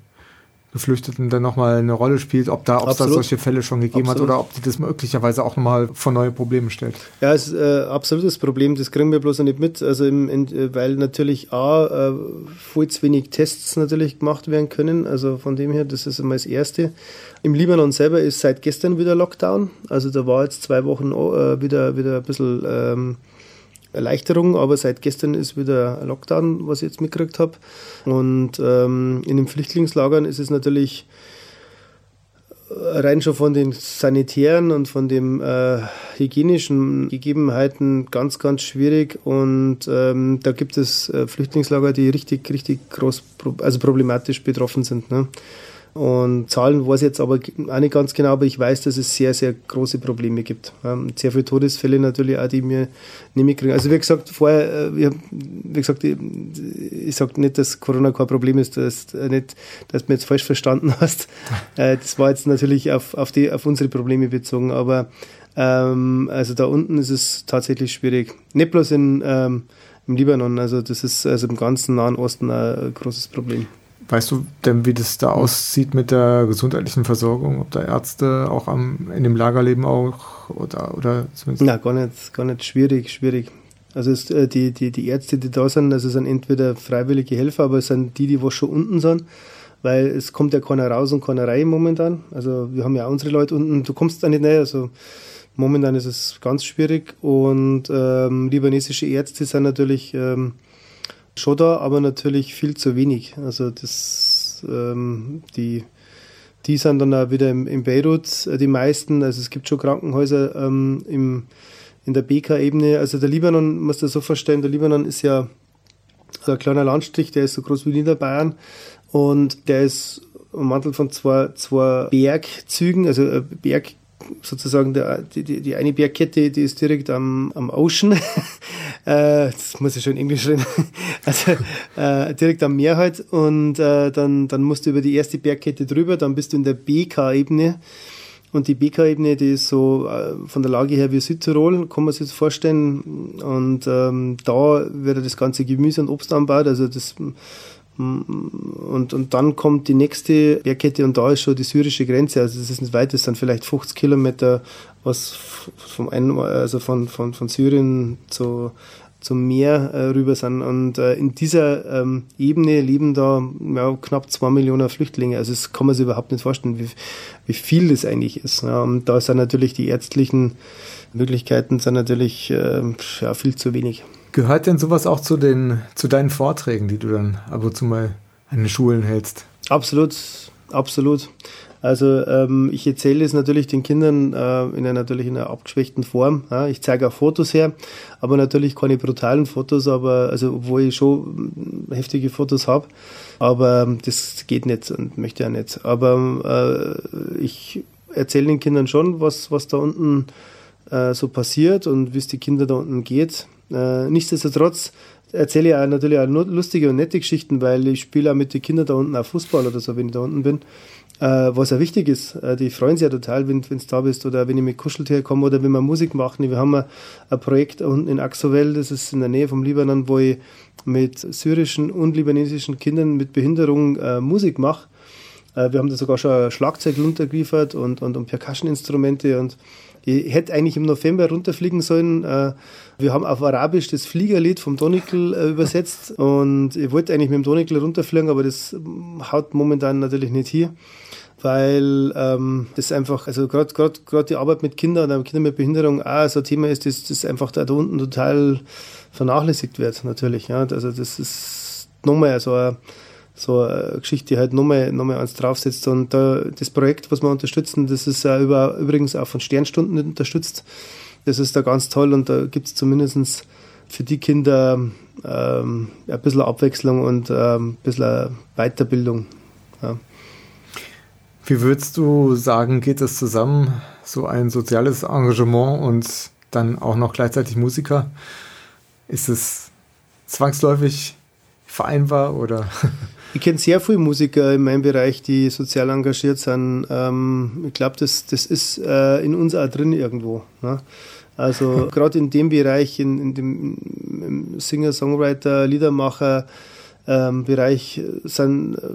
S1: Geflüchteten dann nochmal eine Rolle spielt, ob da, ob es da solche Fälle schon gegeben absolut. hat oder ob die das möglicherweise auch nochmal vor neue Probleme stellt.
S3: Ja, es ist äh, absolutes Problem, das kriegen wir bloß nicht mit, also im, in, äh, weil natürlich A, äh, viel zu wenig Tests natürlich gemacht werden können, also von dem her, das ist einmal das Erste. Im Libanon selber ist seit gestern wieder Lockdown, also da war jetzt zwei Wochen äh, wieder, wieder ein bisschen ähm, Erleichterung, aber seit gestern ist wieder Lockdown, was ich jetzt mitgekriegt habe. Und ähm, in den Flüchtlingslagern ist es natürlich rein schon von den sanitären und von den äh, hygienischen Gegebenheiten ganz, ganz schwierig. Und ähm, da gibt es äh, Flüchtlingslager, die richtig, richtig groß, also problematisch betroffen sind. Ne? Und Zahlen weiß ich jetzt aber auch nicht ganz genau, aber ich weiß, dass es sehr, sehr große Probleme gibt. Ähm, sehr viele Todesfälle natürlich auch, die wir nicht mitkriegen. Also wie gesagt, vorher, äh, wie gesagt, ich, ich sage nicht, dass Corona kein Problem ist, dass, äh, nicht, dass du mich jetzt falsch verstanden hast. Äh, das war jetzt natürlich auf, auf, die, auf unsere Probleme bezogen, aber ähm, also da unten ist es tatsächlich schwierig. Nicht bloß in, ähm, im Libanon, also das ist also im ganzen Nahen Osten ein großes Problem.
S1: Weißt du denn, wie das da aussieht mit der gesundheitlichen Versorgung? Ob da Ärzte auch am, in dem Lager leben auch oder, oder
S3: zumindest? Na, gar nicht, gar nicht schwierig, schwierig. Also es, äh, die, die, die Ärzte, die da sind, also sind entweder freiwillige Helfer, aber es sind die, die was schon unten sind, weil es kommt ja keiner raus und keiner rein momentan. Also wir haben ja auch unsere Leute unten, du kommst da nicht näher, also momentan ist es ganz schwierig und ähm, libanesische Ärzte sind natürlich ähm, schon da, aber natürlich viel zu wenig. Also das, ähm, die, die sind dann auch wieder im, in Beirut, äh, die meisten. Also es gibt schon Krankenhäuser ähm, im, in der BK-Ebene. Also der Libanon, muss du so vorstellen, der Libanon ist ja ein kleiner Landstrich, der ist so groß wie Niederbayern und der ist ummantelt von zwei, zwei Bergzügen, also äh, Berg, sozusagen der, die, die eine Bergkette, die ist direkt am, am Ocean. äh, das muss ich schon Englisch reden. also äh, direkt am Meer halt. Und äh, dann, dann musst du über die erste Bergkette drüber, dann bist du in der BK-Ebene. Und die BK-Ebene, die ist so äh, von der Lage her wie Südtirol, kann man sich das vorstellen. Und ähm, da wird das ganze Gemüse und Obst anbaut. Also das und, und dann kommt die nächste Bergkette und da ist schon die syrische Grenze. Also das ist nicht weit, das sind vielleicht 50 Kilometer, was vom einen, also von, von, von Syrien zu zum Meer äh, rüber sind. Und äh, in dieser ähm, Ebene leben da ja, knapp zwei Millionen Flüchtlinge. Also das kann man sich überhaupt nicht vorstellen, wie, wie viel das eigentlich ist. Ja. Und da sind natürlich die ärztlichen Möglichkeiten sind natürlich äh, ja, viel zu wenig.
S1: Gehört denn sowas auch zu, den, zu deinen Vorträgen, die du dann ab und zu mal an den Schulen hältst?
S3: Absolut, absolut. Also ähm, ich erzähle es natürlich den Kindern äh, in einer natürlich in einer abgeschwächten Form. Ja. Ich zeige auch Fotos her, aber natürlich keine brutalen Fotos, aber also obwohl ich schon heftige Fotos habe, aber ähm, das geht nicht und möchte ja nicht. Aber äh, ich erzähle den Kindern schon, was was da unten äh, so passiert und wie es die Kinder da unten geht. Äh, nichtsdestotrotz erzähle ich natürlich auch lustige und nette Geschichten, weil ich spiele auch mit den Kindern da unten auch Fußball oder so, wenn ich da unten bin. Äh, was ja wichtig ist, äh, die freuen sich ja total, wenn du da bist oder wenn ich mit Kuscheltier komme oder wenn wir Musik machen. Wir haben ein, Projekt unten in Axowell, das ist in der Nähe vom Libanon, wo ich mit syrischen und libanesischen Kindern mit Behinderung Musik mache. Wir haben da sogar schon Schlagzeug runtergeliefert und, und, und Percussion-Instrumente und ich hätte eigentlich im November runterfliegen sollen. Äh, wir haben auf Arabisch das Fliegerlied vom Donikel äh, übersetzt und ich wollte eigentlich mit dem Donikel runterfliegen, aber das haut momentan natürlich nicht hier weil ähm, das einfach, also gerade die Arbeit mit Kindern oder Kindern mit Behinderung auch so ein Thema ist, das, das einfach da unten total vernachlässigt wird, natürlich. Ja. Also das ist nochmal so eine, so eine Geschichte, die halt nochmal, nochmal eins draufsetzt. Und da, das Projekt, was wir unterstützen, das ist auch über, übrigens auch von Sternstunden unterstützt. Das ist da ganz toll und da gibt es zumindest für die Kinder ähm, ein bisschen Abwechslung und ähm, ein bisschen Weiterbildung. Ja.
S1: Wie würdest du sagen, geht das zusammen, so ein soziales Engagement und dann auch noch gleichzeitig Musiker? Ist es zwangsläufig vereinbar oder?
S3: Ich kenne sehr viele Musiker in meinem Bereich, die sozial engagiert sind. Ähm, ich glaube, das, das ist äh, in uns auch drin irgendwo. Ne? Also gerade in dem Bereich, in, in dem Singer, Songwriter, Liedermacher, ähm, Bereich sind äh,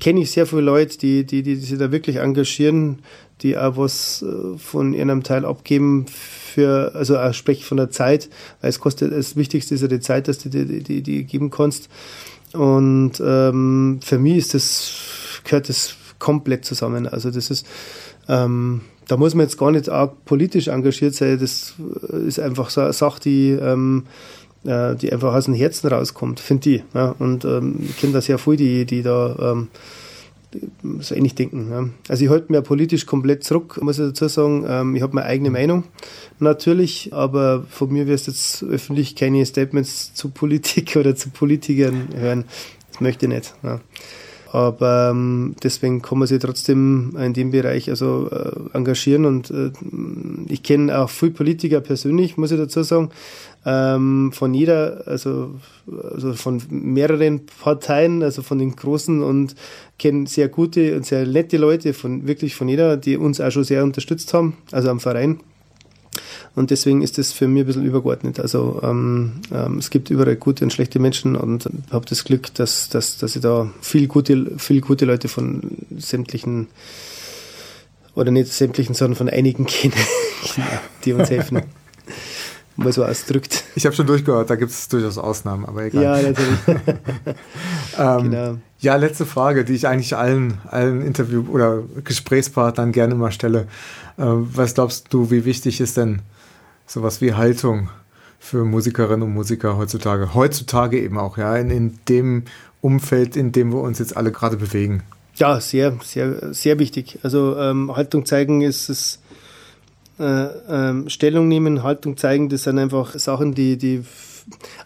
S3: kenne ich sehr viele Leute, die, die, die, sich da wirklich engagieren, die auch was äh, von ihrem Teil abgeben für, also auch spreche von der Zeit, weil es kostet, das Wichtigste ist ja die Zeit, dass du die, die, die geben kannst. Und ähm, für mich ist das, gehört das komplett zusammen. Also das ist, ähm, da muss man jetzt gar nicht arg politisch engagiert sein, das ist einfach so eine Sache, die ähm, äh, die einfach aus dem Herzen rauskommt, finde ich. Ja. Und ähm, ich kenne da sehr viele, die, die da ähm, so ähnlich denken. Ja. Also ich halte mir politisch komplett zurück, muss ich dazu sagen. Ähm, ich habe meine eigene Meinung, natürlich, aber von mir wirst jetzt öffentlich keine Statements zu Politik oder zu Politikern hören. Das möchte ich nicht. Ja. Aber ähm, deswegen kann man sich trotzdem in dem Bereich also äh, engagieren und äh, ich kenne auch viele Politiker persönlich, muss ich dazu sagen, ähm, von jeder, also, also von mehreren Parteien, also von den großen und kenne sehr gute und sehr nette Leute von wirklich von jeder, die uns auch schon sehr unterstützt haben, also am Verein. Und deswegen ist das für mich ein bisschen übergeordnet. Also ähm, ähm, es gibt überall gute und schlechte Menschen und habe das Glück, dass, dass, dass ich da viel gute, viel gute Leute von sämtlichen oder nicht sämtlichen, sondern von einigen kenne, die uns helfen. Mal so ausdrückt.
S1: Ich habe schon durchgehört, da gibt es durchaus Ausnahmen, aber egal.
S3: Ja, natürlich.
S1: ähm, genau. Ja, letzte Frage, die ich eigentlich allen, allen Interview- oder Gesprächspartnern gerne mal stelle. Äh, was glaubst du, wie wichtig ist denn sowas wie Haltung für Musikerinnen und Musiker heutzutage. Heutzutage eben auch, ja, in, in dem Umfeld, in dem wir uns jetzt alle gerade bewegen.
S3: Ja, sehr, sehr, sehr wichtig. Also ähm, Haltung zeigen ist es, äh, ähm, Stellung nehmen, Haltung zeigen, das sind einfach Sachen, die, die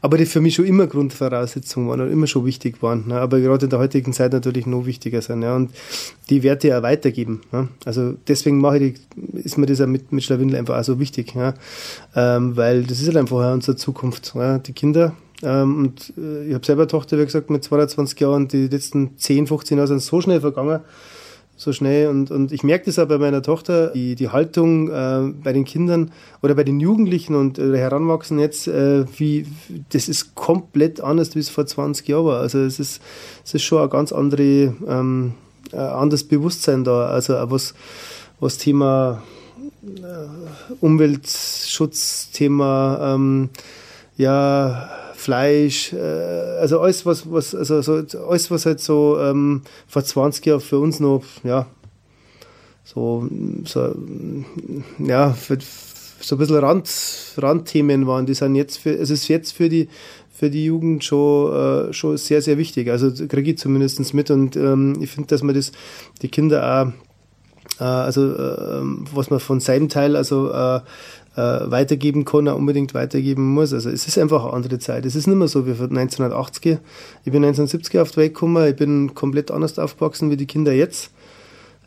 S3: aber die für mich schon immer Grundvoraussetzungen waren und immer schon wichtig waren. Ne? Aber gerade in der heutigen Zeit natürlich noch wichtiger sind. Ja? Und die Werte ja weitergeben. Ne? Also deswegen mache ich die, ist mir das ja mit, mit Schlawindel einfach auch so wichtig. Ja? Ähm, weil das ist halt einfach unsere Zukunft. Ja? Die Kinder. Ähm, und äh, ich habe selber eine Tochter, wie gesagt, mit 22 Jahren, die letzten 10, 15 Jahre sind so schnell vergangen so schnell. Und, und ich merke das auch bei meiner Tochter, die, die Haltung äh, bei den Kindern oder bei den Jugendlichen und äh, Heranwachsen jetzt, äh, wie, das ist komplett anders, wie es vor 20 Jahren war. Also es ist, es ist schon ein ganz andere, ähm, ein anderes Bewusstsein da. Also was, was Thema äh, Umweltschutz, Thema ähm, ja, Fleisch, äh, also alles, was, was, also so, alles, was halt so ähm, vor 20 Jahren für uns noch, ja, so, so ja, für, so ein bisschen Rand, Randthemen waren, die sind jetzt für, es ist jetzt für die, für die Jugend schon, äh, schon sehr, sehr wichtig. Also kriege ich zumindest mit und ähm, ich finde, dass man das, die Kinder auch, äh, also äh, was man von seinem Teil, also äh, äh, weitergeben kann, auch unbedingt weitergeben muss. Also es ist einfach eine andere Zeit. Es ist nicht mehr so wie für 1980er. Ich bin 1970er auf die Welt gekommen, ich bin komplett anders aufgewachsen wie die Kinder jetzt.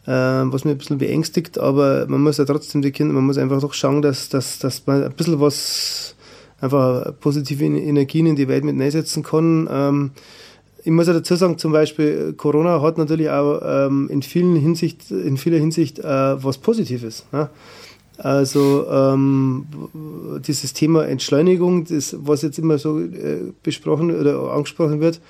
S3: Äh, was mich ein bisschen beängstigt, aber man muss ja trotzdem die Kinder, man muss einfach doch schauen, dass, dass, dass man ein bisschen was, einfach positive Energien in die Welt mit einsetzen kann. Ähm, ich muss ja dazu sagen, zum Beispiel Corona hat natürlich auch ähm, in vielen Hinsicht, in vieler Hinsicht äh, was Positives. Ne? Also ähm, dieses Thema Entschleunigung, das, was jetzt immer so äh, besprochen oder angesprochen wird,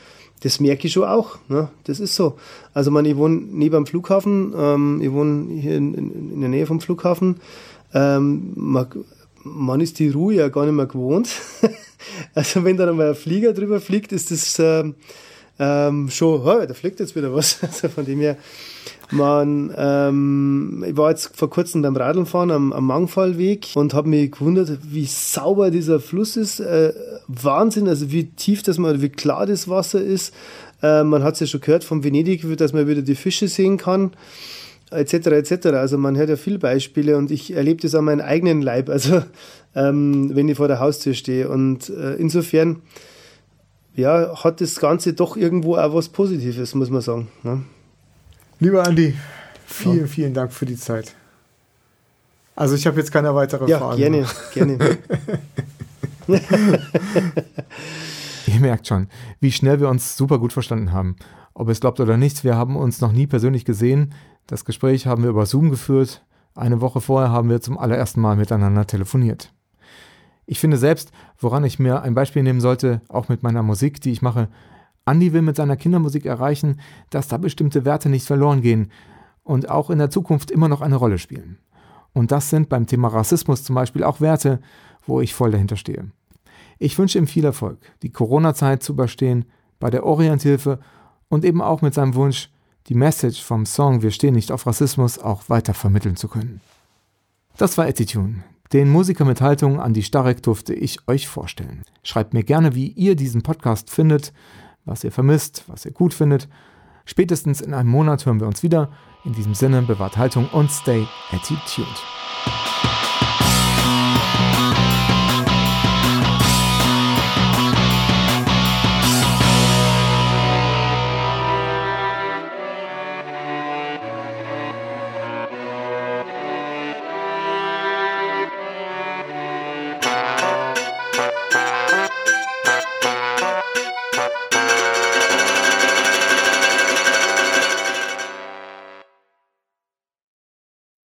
S3: das merke ich schon auch. Ne? Das ist so. Also man, ich wohne neben am Flughafen, ähm, ich wohne hier in, in, in, der Nähe vom Flughafen. Ähm, man, man ist die Ruhe ja gar nicht mehr gewohnt. also wenn da mal ein Flieger drüber fliegt, ist das ähm, ähm, schon, oh, da fliegt jetzt wieder was. Also von dem her, man, ähm, ich war jetzt vor kurzem beim Radlfahren am, am Mangfallweg und habe mich gewundert, wie sauber dieser Fluss ist. Äh, Wahnsinn, also wie tief das mal, wie klar das Wasser ist. Äh, man hat es ja schon gehört von Venedig, dass man wieder die Fische sehen kann etc. etc. Also man hört ja viele Beispiele und ich erlebe das an meinem eigenen Leib, also ähm, wenn ich vor der Haustür stehe. Und äh, insofern ja, hat das Ganze doch irgendwo auch was Positives, muss man sagen. Ne?
S1: Lieber Andi, vielen, ja. vielen Dank für die Zeit. Also ich habe jetzt keine weitere
S3: ja,
S1: Fragen.
S3: Gerne, gerne.
S1: Ihr merkt schon, wie schnell wir uns super gut verstanden haben. Ob es glaubt oder nicht, wir haben uns noch nie persönlich gesehen. Das Gespräch haben wir über Zoom geführt. Eine Woche vorher haben wir zum allerersten Mal miteinander telefoniert. Ich finde selbst, woran ich mir ein Beispiel nehmen sollte, auch mit meiner Musik, die ich mache, Andy will mit seiner Kindermusik erreichen, dass da bestimmte Werte nicht verloren gehen und auch in der Zukunft immer noch eine Rolle spielen. Und das sind beim Thema Rassismus zum Beispiel auch Werte, wo ich voll dahinter stehe. Ich wünsche ihm viel Erfolg, die Corona-Zeit zu überstehen, bei der Orienthilfe und eben auch mit seinem Wunsch, die Message vom Song Wir stehen nicht auf Rassismus auch weiter vermitteln zu können. Das war Attitune. Den Musiker mit Haltung an die Starek durfte ich euch vorstellen. Schreibt mir gerne, wie ihr diesen Podcast findet was ihr vermisst, was ihr gut findet. Spätestens in einem Monat hören wir uns wieder. In diesem Sinne bewahrt Haltung und stay attitude.